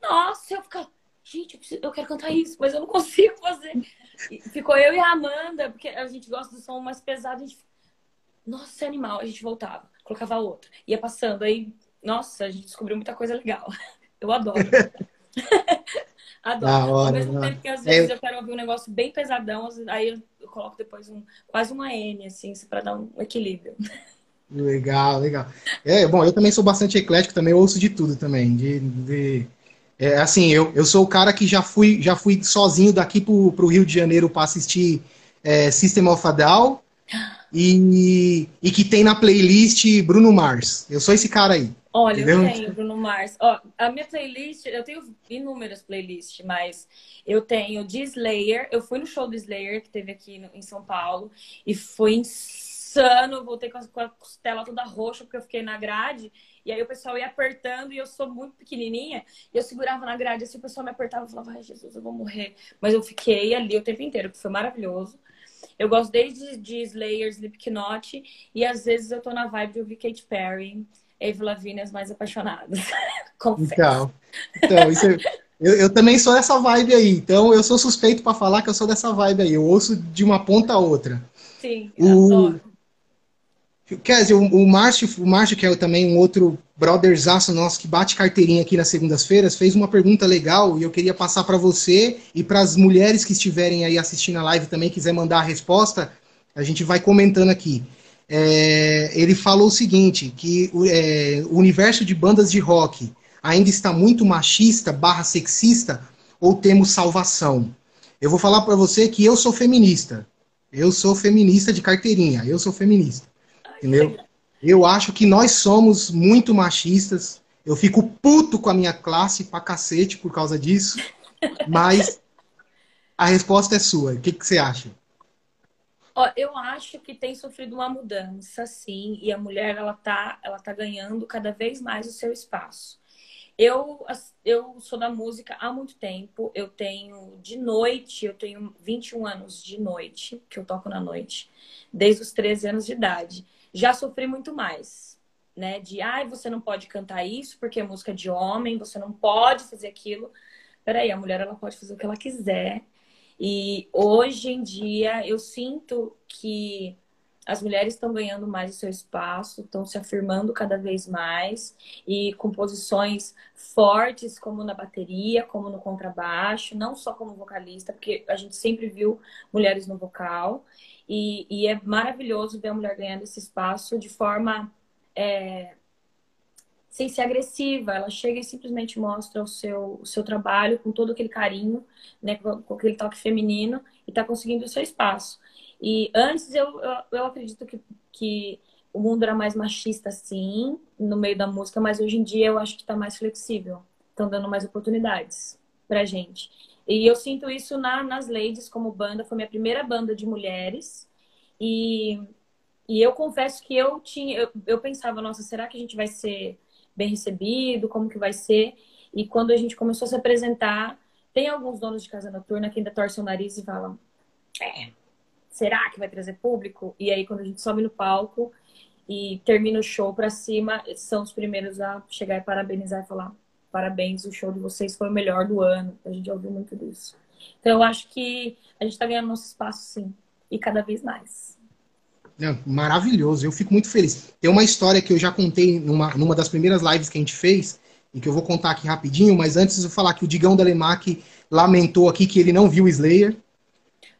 B: Nossa, eu ficava, gente, eu, preciso, eu, quero cantar isso, mas eu não consigo fazer. E ficou eu e a Amanda, porque a gente gosta do som mais pesado, a gente. Nossa, é animal, a gente voltava, colocava outra, ia passando, aí, nossa, a gente descobriu muita coisa legal. Eu adoro. Adoro. Hora, Ao mesmo tempo que às vezes é... eu quero ouvir um negócio bem pesadão, aí eu, eu coloco depois um, quase uma N, assim, para dar um equilíbrio.
A: Legal, legal. É, bom, eu também sou bastante eclético, também ouço de tudo também. De, de, é, assim, eu, eu sou o cara que já fui, já fui sozinho daqui pro, pro Rio de Janeiro para assistir é, System of a Down e, e que tem na playlist Bruno Mars. Eu sou esse cara aí.
B: Olha, Entendeu? eu tenho Bruno Mars. Ó, a minha playlist, eu tenho inúmeras playlists, mas eu tenho de Slayer. Eu fui no show do Slayer que teve aqui no, em São Paulo e foi insano. Voltei com a, com a costela toda roxa porque eu fiquei na grade. E aí o pessoal ia apertando e eu sou muito pequenininha. E eu segurava na grade, assim o pessoal me apertava e falava, ai Jesus, eu vou morrer. Mas eu fiquei ali o tempo inteiro, que foi maravilhoso. Eu gosto desde de Slayer, Slipknot. E às vezes eu tô na vibe de ouvir Katy Perry. Eve Lavigne as mais apaixonadas. Confesso.
A: Então, então isso é, eu, eu, também sou dessa vibe aí. Então, eu sou suspeito para falar que eu sou dessa vibe aí. Eu ouço de uma ponta a outra.
B: Sim, o... adoro.
A: Quer dizer, o, Márcio, o Márcio, que é também um outro brotherzaço nosso que bate carteirinha aqui nas segundas-feiras, fez uma pergunta legal e eu queria passar para você e para as mulheres que estiverem aí assistindo a live também, quiser mandar a resposta, a gente vai comentando aqui é, ele falou o seguinte, que é, o universo de bandas de rock ainda está muito machista barra sexista ou temos salvação? Eu vou falar para você que eu sou feminista. Eu sou feminista de carteirinha. Eu sou feminista. Entendeu? Eu acho que nós somos muito machistas. Eu fico puto com a minha classe pra cacete por causa disso. Mas a resposta é sua. O que, que você acha?
B: Ó, eu acho que tem sofrido uma mudança, sim, e a mulher ela tá, ela tá ganhando cada vez mais o seu espaço. Eu, eu sou da música há muito tempo. Eu tenho de noite, eu tenho 21 anos de noite, que eu toco na noite, desde os 13 anos de idade. Já sofri muito mais, né? De, ai, ah, você não pode cantar isso porque é música de homem, você não pode fazer aquilo. Peraí, a mulher ela pode fazer o que ela quiser. E hoje em dia eu sinto que as mulheres estão ganhando mais o seu espaço, estão se afirmando cada vez mais e com posições fortes, como na bateria, como no contrabaixo, não só como vocalista, porque a gente sempre viu mulheres no vocal. E, e é maravilhoso ver a mulher ganhando esse espaço de forma é, sem ser agressiva. Ela chega e simplesmente mostra o seu, o seu trabalho com todo aquele carinho, né, com, aquele toque feminino e está conseguindo o seu espaço. E antes eu, eu, eu acredito que, que o mundo era mais machista, sim, no meio da música, mas hoje em dia eu acho que está mais flexível. Estão dando mais oportunidades pra gente. E eu sinto isso na, nas Ladies como banda. Foi minha primeira banda de mulheres. E, e eu confesso que eu tinha. Eu, eu pensava, nossa, será que a gente vai ser bem recebido? Como que vai ser? E quando a gente começou a se apresentar, tem alguns donos de casa noturna que ainda torcem o nariz e falam: É, será que vai trazer público? E aí, quando a gente sobe no palco e termina o show pra cima, são os primeiros a chegar e parabenizar e falar: parabéns, o show de vocês foi o melhor do ano. A gente ouviu muito disso. Então, eu acho que a gente tá ganhando nosso espaço, sim, e cada vez mais.
A: maravilhoso, eu fico muito feliz. Tem uma história que eu já contei numa, numa das primeiras lives que a gente fez, e que eu vou contar aqui rapidinho, mas antes eu falar que o Digão da Lemac lamentou aqui que ele não viu Slayer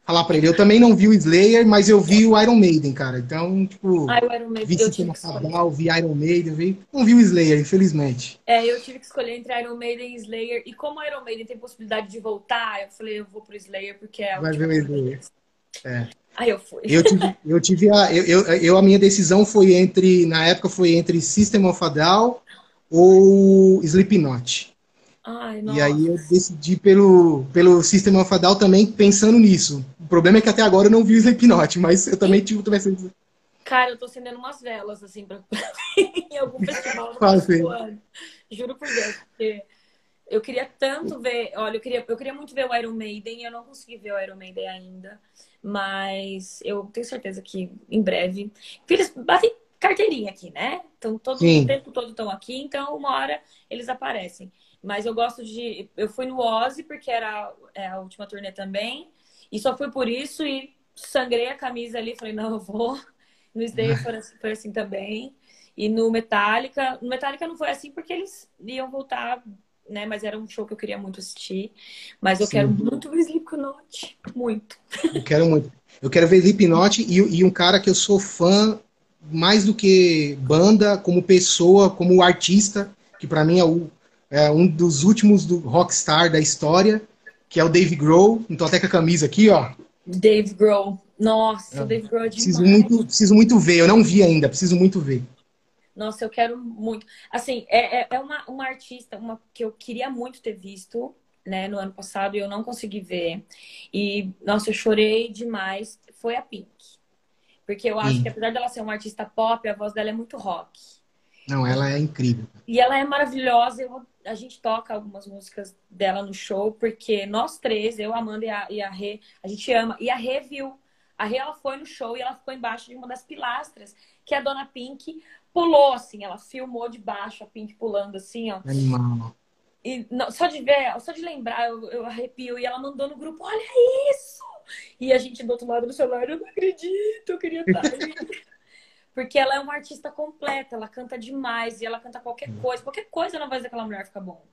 A: falar pra ele. Eu também não vi o Slayer, mas eu vi o Iron Maiden, cara. Então, tipo,
B: ah, o Iron Maiden,
A: vi Sistema Fadal, vi Iron Maiden, vi... não vi o Slayer, infelizmente.
B: É, eu tive que escolher entre Iron Maiden e Slayer. E como Iron Maiden tem possibilidade de voltar, eu falei, eu vou pro Slayer, porque é
A: Vai ver o Slayer. É.
B: Aí eu fui.
A: Eu tive, eu tive a, eu, eu, eu, a minha decisão foi entre, na época foi entre System of a Down ou Slipknot.
B: Ai,
A: e aí eu decidi pelo, pelo System of a Down também pensando nisso. O problema é que até agora eu não vi o Slipknot, mas eu também tive também
B: Cara, eu tô acendendo umas velas, assim, pra... em algum festival do ano. Juro por Deus, porque eu queria tanto ver... Olha, eu queria, eu queria muito ver o Iron Maiden, e eu não consegui ver o Iron Maiden ainda. Mas eu tenho certeza que em breve... Eles batem carteirinha aqui, né? Então, todo Sim. o tempo todo estão aqui, então uma hora eles aparecem. Mas eu gosto de. Eu fui no Ozzy, porque era é, a última turnê também. E só fui por isso e sangrei a camisa ali. Falei, não, eu vou. No Slayer foi, assim, foi assim também. E no Metallica. No Metallica não foi assim porque eles iam voltar, né? Mas era um show que eu queria muito assistir. Mas eu Sim. quero muito ver Slipknot. Muito.
A: Eu quero muito. Eu quero ver Slipknot e, e um cara que eu sou fã mais do que banda, como pessoa, como artista, que para mim é o é um dos últimos do rockstar da história, que é o Dave Grohl. Então até com a camisa aqui, ó.
B: Dave Grohl. Nossa, é. o Dave Grohl é
A: preciso muito, preciso muito ver. Eu não vi ainda, preciso muito ver.
B: Nossa, eu quero muito. Assim, é, é, é uma, uma artista uma, que eu queria muito ter visto, né, no ano passado e eu não consegui ver. E, nossa, eu chorei demais. Foi a Pink. Porque eu acho Sim. que apesar dela ser uma artista pop, a voz dela é muito rock.
A: Não, ela é incrível.
B: E ela é maravilhosa. Eu, a gente toca algumas músicas dela no show, porque nós três, eu, Amanda e a, e a Rê, a gente ama. E a Rê viu. A Rê, ela foi no show e ela ficou embaixo de uma das pilastras, que a Dona Pink pulou, assim. Ela filmou de baixo, a Pink pulando, assim, ó.
A: Animal.
B: E não, só de ver, só de lembrar, eu, eu arrepio. E ela mandou no grupo, olha isso! E a gente do outro lado do celular, eu não acredito, eu queria estar aí. Porque ela é uma artista completa, ela canta demais e ela canta qualquer hum. coisa. Qualquer coisa na voz daquela mulher fica bom.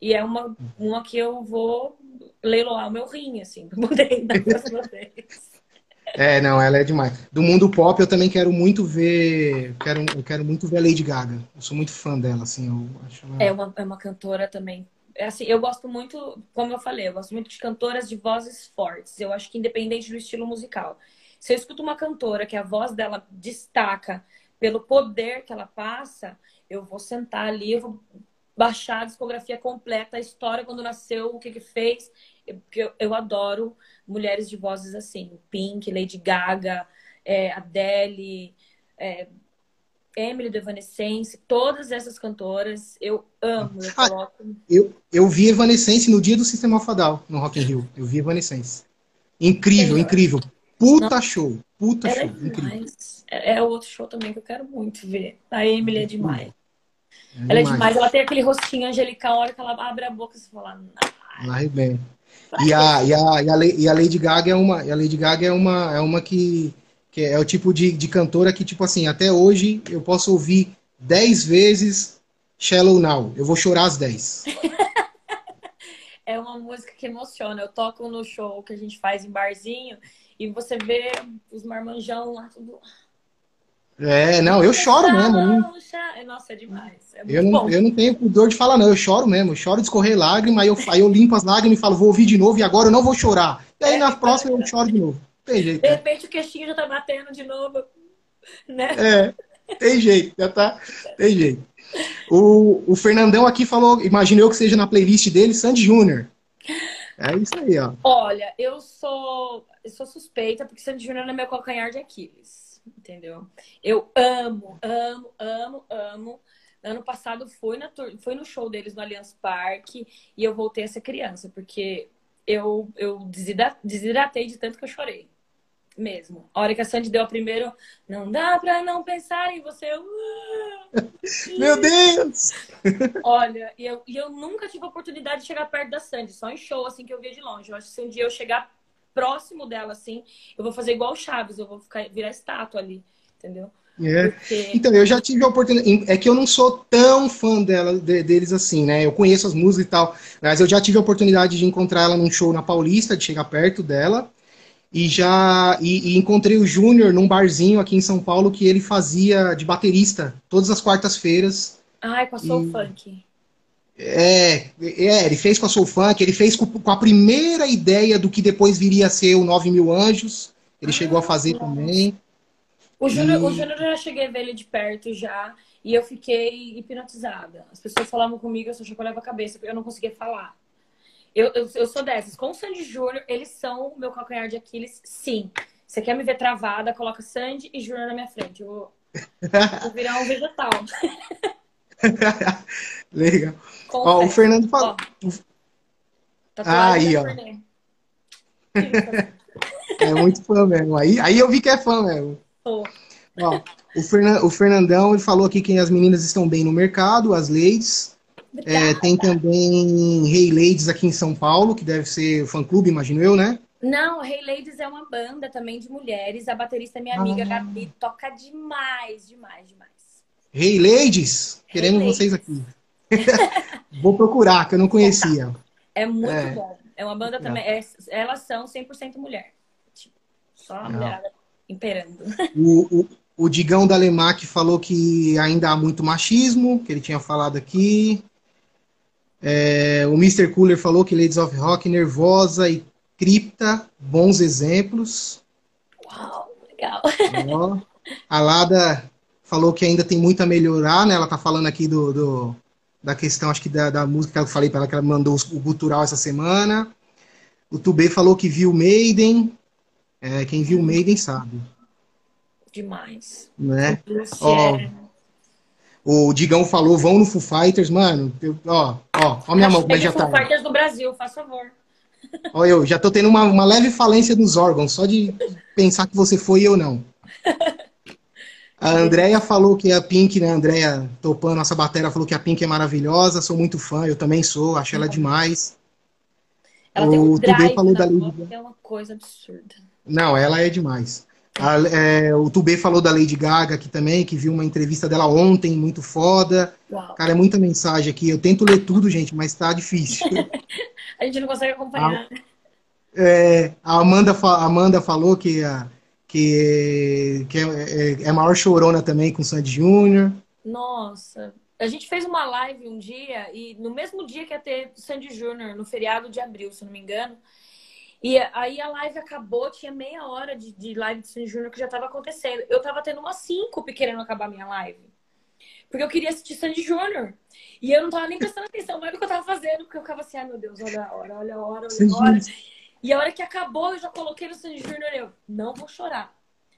B: E é uma, uma que eu vou leiloar o meu rim, assim, pra poder da próxima vez.
A: É, não, ela é demais. Do mundo pop eu também quero muito ver. Quero, eu quero muito ver a Lady Gaga. Eu sou muito fã dela, assim. Eu acho ela...
B: é, uma, é uma cantora também. É assim, eu gosto muito, como eu falei, eu gosto muito de cantoras de vozes fortes. Eu acho que independente do estilo musical. Se eu escuto uma cantora que a voz dela destaca pelo poder que ela passa, eu vou sentar ali, eu vou baixar a discografia completa, a história quando nasceu, o que que fez. Porque eu, eu, adoro mulheres de vozes assim, Pink, Lady Gaga, é, Adele, é, Emily do Evanescence, todas essas cantoras, eu amo. Eu,
A: ah,
B: coloco...
A: eu, eu vi Evanescence no dia do Sistema Fadal, no Rock in Rio. Eu vi Evanescence. Incrível, incrível. Puta show. Puta show.
B: É, incrível. É, é outro show também que eu quero muito ver. A Emily é demais. É ela demais. é demais. Ela tem aquele rostinho angelical, a hora que ela abre a boca e você fala.
A: Ela arrebenta. E a, e, a, e, a, e a Lady Gaga é uma, a Lady Gaga é uma, é uma que, que é o tipo de, de cantora que, tipo assim, até hoje eu posso ouvir dez vezes Shallow Now. Eu vou chorar às dez.
B: é uma música que emociona. Eu toco no show que a gente faz em barzinho e você vê os marmanjão lá tudo.
A: É, não, eu choro mesmo.
B: Nossa, é demais. É
A: eu, não, eu não tenho pudor de falar, não. Eu choro mesmo. Eu choro de escorrer lágrimas, aí eu, aí eu limpo as lágrimas e falo, vou ouvir de novo e agora eu não vou chorar. E aí é, na próxima eu choro de novo. Tem jeito.
B: De né? repente o queixinho já tá batendo de novo. Né?
A: É, tem jeito, já tá. Tem jeito. O, o Fernandão aqui falou, imagino eu que seja na playlist dele, Sandy Júnior. É isso aí, ó.
B: Olha, eu sou, eu sou suspeita, porque Sandy Júnior é meu calcanhar de Aquiles. Entendeu? Eu amo, amo, amo, amo. Ano passado fui, na, fui no show deles no Allianz Parque e eu voltei a ser criança, porque eu, eu desidratei de tanto que eu chorei. Mesmo. A hora que a Sandy deu a primeiro, não dá pra não pensar em você.
A: Meu Deus!
B: Olha, e eu, e eu nunca tive a oportunidade de chegar perto da Sandy, só em show, assim, que eu via de longe. Eu acho que se um dia eu chegar próximo dela, assim, eu vou fazer igual o Chaves, eu vou ficar, virar estátua ali, entendeu?
A: É. Porque... Então, eu já tive a oportunidade. É que eu não sou tão fã dela, de, deles assim, né? Eu conheço as músicas e tal, mas eu já tive a oportunidade de encontrar ela num show na Paulista, de chegar perto dela. E já e, e encontrei o Júnior num barzinho aqui em São Paulo que ele fazia de baterista todas as quartas-feiras.
B: Ai, com a Soul e... Funk.
A: É, é, ele fez com a Soul Funk, ele fez com, com, a primeira ideia do que depois viria a ser o Nove Mil Anjos. Ele ah, chegou a fazer nossa. também.
B: O Júnior, e... o Júnior eu já cheguei a ver ele de perto já, e eu fiquei hipnotizada. As pessoas falavam comigo, eu só chacoalhava a cabeça, porque eu não conseguia falar. Eu, eu, eu sou dessas. Com o Sandy Júnior, eles são o meu calcanhar de Aquiles, sim. Você quer me ver travada, coloca Sandy e Júnior na minha frente. Eu vou, vou virar um vegetal.
A: Legal. Ó, o Fernando falou. Ah, aí, ó. É muito fã mesmo. Aí, aí eu vi que é fã mesmo. Ó, o, Fernan, o Fernandão ele falou aqui que as meninas estão bem no mercado, as ladies. É, tem também Rei hey Ladies aqui em São Paulo, que deve ser fã-clube, imagino eu, né?
B: Não, Rei hey Ladies é uma banda também de mulheres. A baterista é minha amiga ah. Gabi, toca demais, demais, demais.
A: Rei hey Ladies, queremos vocês aqui. Vou procurar, que eu não conhecia.
B: É muito é. bom. É uma banda também. É, elas são 100% mulher. Tipo, só a mulherada imperando.
A: O, o, o Digão da Lemac falou que ainda há muito machismo, que ele tinha falado aqui. É, o Mr. Cooler falou que Ladies of Rock nervosa e cripta, bons exemplos.
B: Uau, legal.
A: Ó, a Lada falou que ainda tem muito a melhorar, né? Ela tá falando aqui do, do da questão, acho que da, da música que eu falei para ela, que ela mandou o cultural essa semana. O Tubê falou que viu Maiden. É, quem viu Maiden sabe.
B: Demais.
A: Né? Ó, o Digão falou, vão no Foo Fighters, mano. Eu, ó, ó, ó minha mão como é já tá.
B: Do Brasil, faz favor.
A: Ó, eu já tô tendo uma, uma leve falência nos órgãos, só de pensar que você foi e eu não. A Andrea falou que a Pink, né? A Andrea Topan, nossa bateria, falou que a Pink é maravilhosa. Sou muito fã, eu também sou, acho ela demais.
B: Ela o tem um drive falou da Lady... é uma coisa absurda.
A: Não, ela é demais. A, é, o Tubê falou da Lady Gaga aqui também, que viu uma entrevista dela ontem, muito foda. Uau. Cara, é muita mensagem aqui. Eu tento ler tudo, gente, mas tá difícil.
B: a gente não consegue acompanhar.
A: A, é, a Amanda, a Amanda falou que, a, que, que é, é, é maior chorona também com o Sandy Júnior.
B: Nossa, a gente fez uma live um dia e no mesmo dia que ia ter Sandy Júnior, no feriado de abril, se não me engano, e aí a live acabou, tinha meia hora de, de live de Sandy Júnior que já estava acontecendo. Eu tava tendo uma síncope querendo acabar minha live. Porque eu queria assistir Sandy Júnior. E eu não tava nem prestando atenção no que eu tava fazendo, porque eu ficava assim, ai meu Deus, olha a hora, olha a hora, olha a hora. E a hora que acabou, eu já coloquei no Sandy Júnior eu, não vou chorar.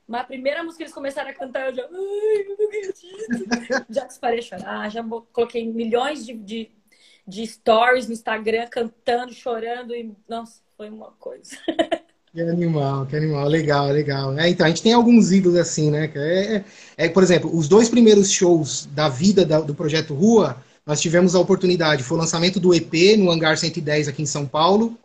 B: Mas a primeira música que eles começaram a cantar, eu já. Ai, eu não acredito. já disparei a chorar, já coloquei milhões de, de, de stories no Instagram cantando, chorando. E, nossa, foi uma coisa.
A: Que animal, que animal, legal, legal. É, então, a gente tem alguns ídolos assim, né? É, é, é por exemplo, os dois primeiros shows da vida da, do Projeto Rua, nós tivemos a oportunidade, foi o lançamento do EP no Hangar 110 aqui em São Paulo,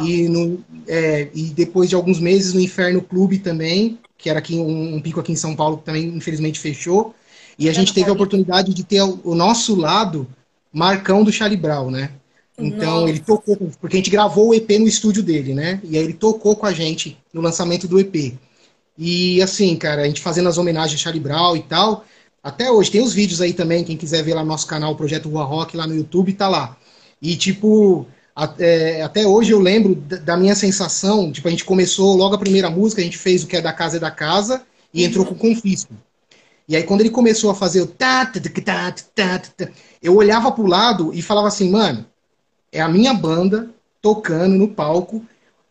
A: e, no, é, e depois de alguns meses no Inferno Clube também, que era aqui um, um pico aqui em São Paulo, que também infelizmente fechou. E a gente teve a oportunidade de ter o, o nosso lado Marcão do Charlie Brown, né? Então Nossa. ele tocou, porque a gente gravou o EP no estúdio dele, né? E aí ele tocou com a gente no lançamento do EP. E assim, cara, a gente fazendo as homenagens a Charlie Brown e tal. Até hoje, tem os vídeos aí também, quem quiser ver lá no nosso canal, o Projeto Rua Rock, lá no YouTube, tá lá. E tipo, até, até hoje eu lembro da minha sensação, tipo, a gente começou logo a primeira música, a gente fez o que é da casa é da casa e entrou com o confisco. E aí quando ele começou a fazer o tá, tá, tá, eu olhava pro lado e falava assim, mano, é a minha banda tocando no palco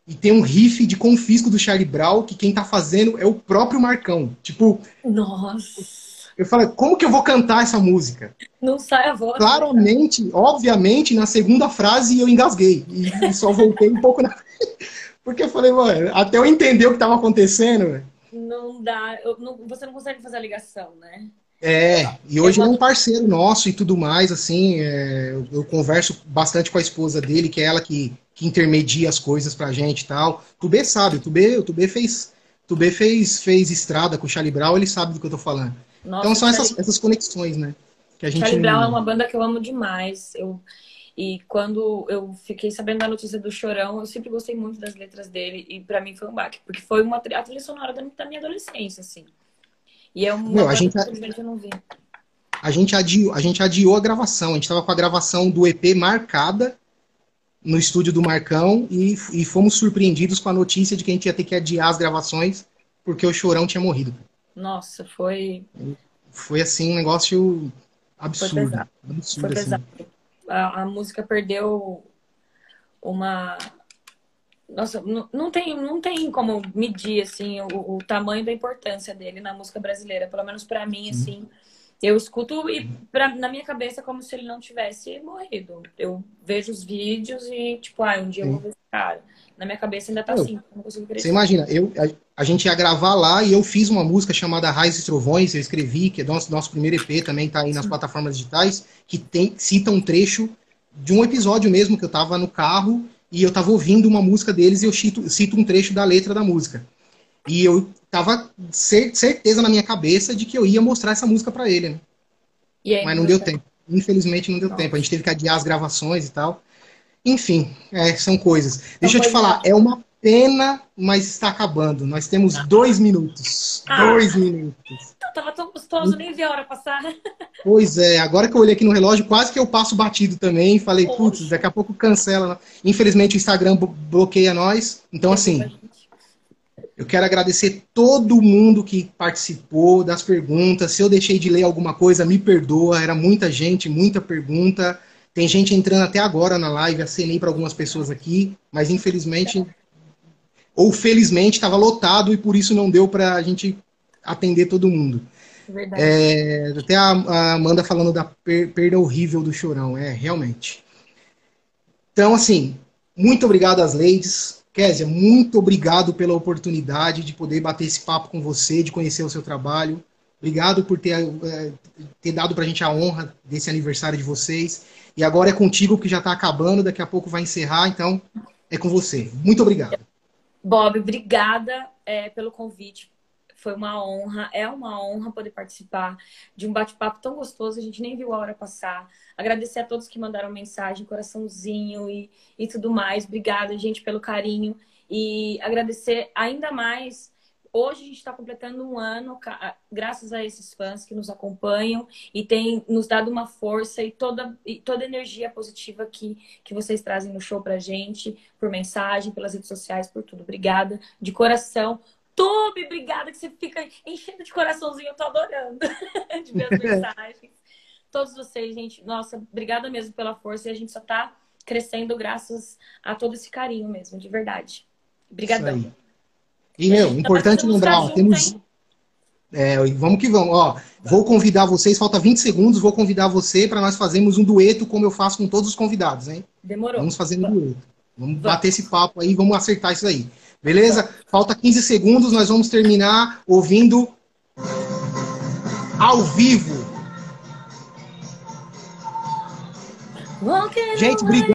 A: e tem um riff de confisco do Charlie Brown que quem tá fazendo é o próprio Marcão. Tipo.
B: Nossa.
A: Eu falei, como que eu vou cantar essa música?
B: Não sai a voz.
A: Claramente, obviamente, na segunda frase eu engasguei. E, só voltei um pouco na. Porque eu falei, mano, até eu entender o que tava acontecendo.
B: Não dá. Não, você não consegue fazer a ligação, né?
A: É, e hoje é um parceiro nosso e tudo mais, assim, é, eu, eu, converso bastante com a esposa dele, que é ela que, que intermedia as coisas pra gente e tal. Tubê sabe, Tubê, o Tubê fez, Tubê fez, fez estrada com o Charlie Brown, ele sabe do que eu tô falando. Nossa, então são essas, essas conexões, né?
B: Que a gente Charlie Brown é uma banda que eu amo demais. Eu, e quando eu fiquei sabendo da notícia do Chorão, eu sempre gostei muito das letras dele, e para mim foi um baque, porque foi uma a trilha sonora da minha adolescência, assim. E é uma
A: a gente, eu não vi. A gente, adiou, a gente adiou a gravação. A gente estava com a gravação do EP marcada no estúdio do Marcão e, e fomos surpreendidos com a notícia de que a gente ia ter que adiar as gravações porque o Chorão tinha morrido.
B: Nossa, foi.
A: Foi assim um negócio absurdo. Foi pesado. Absurdo,
B: foi pesado. Assim. A, a música perdeu uma nossa, não, tem, não tem como medir, assim, o, o, tamanho da importância dele na música brasileira. Pelo menos para mim, uhum. assim. Eu escuto e pra, na minha cabeça é como se ele não tivesse morrido. Eu vejo os vídeos e, tipo, ah, um dia eu vou ver esse cara. Na minha cabeça ainda tá eu, assim, não consigo
A: Você imagina, eu, a, a, gente ia gravar lá e eu fiz uma música chamada Raiz e Trovões, eu escrevi, que é nosso, nosso primeiro EP, também tá aí nas Sim. plataformas digitais, que tem, cita um trecho de um episódio mesmo que eu tava no carro e eu estava ouvindo uma música deles e eu cito, cito, um trecho da letra da música. E eu tava cer certeza na minha cabeça de que eu ia mostrar essa música para ele, né? Aí, Mas não deu tempo. Infelizmente não deu Nossa. tempo. A gente teve que adiar as gravações e tal. Enfim, é, são coisas. Deixa eu te falar, é uma pena, mas está acabando. Nós temos ah. dois minutos. Ah. Dois minutos.
B: Tava tão gostoso, nem vi a hora passar.
A: Pois é, agora que eu olhei aqui no relógio, quase que eu passo batido também. Falei, putz, daqui a pouco cancela. Infelizmente o Instagram bloqueia nós. Então, assim, eu quero agradecer todo mundo que participou das perguntas. Se eu deixei de ler alguma coisa, me perdoa. Era muita gente, muita pergunta. Tem gente entrando até agora na live, acenei para algumas pessoas aqui, mas infelizmente, ou felizmente, estava lotado e por isso não deu para a gente atender todo mundo. Verdade. É, até a, a, Amanda falando da per, perda horrível do chorão, é, realmente. Então, assim, muito obrigado às ladies. Kézia, muito obrigado pela oportunidade de poder bater esse papo com você, de conhecer o seu trabalho. Obrigado por ter, é, ter dado para a gente a honra desse aniversário de vocês. E agora é contigo que já está acabando, daqui a pouco vai encerrar, então é com você. Muito obrigado.
B: Bob, obrigada é, pelo convite. Foi uma honra, é uma honra poder participar de um bate-papo tão gostoso, a gente nem viu a hora passar. Agradecer a todos que mandaram mensagem, coraçãozinho e, e tudo mais. Obrigada, gente, pelo carinho. E agradecer ainda mais Hoje a gente está completando um ano, graças a esses fãs que nos acompanham e têm nos dado uma força e toda, e toda energia positiva que, que vocês trazem no show pra gente, por mensagem, pelas redes sociais, por tudo. Obrigada, de coração. YouTube, obrigada que você fica enchendo de coraçãozinho, eu tô adorando de ver as mensagens. Todos vocês, gente, nossa, obrigada mesmo pela força e a gente só tá crescendo graças a todo esse carinho mesmo, de verdade. Obrigadão.
A: E meu, importante lembrar, ó, temos. É, vamos que vamos. Ó, vou convidar vocês, falta 20 segundos, vou convidar você para nós fazermos um dueto, como eu faço com todos os convidados, hein?
B: Demorou.
A: Vamos fazer um dueto. Vamos, vamos, bater esse papo aí, vamos acertar isso aí. Beleza? Falta 15 segundos, nós vamos terminar ouvindo ao vivo. Gente, obrigado.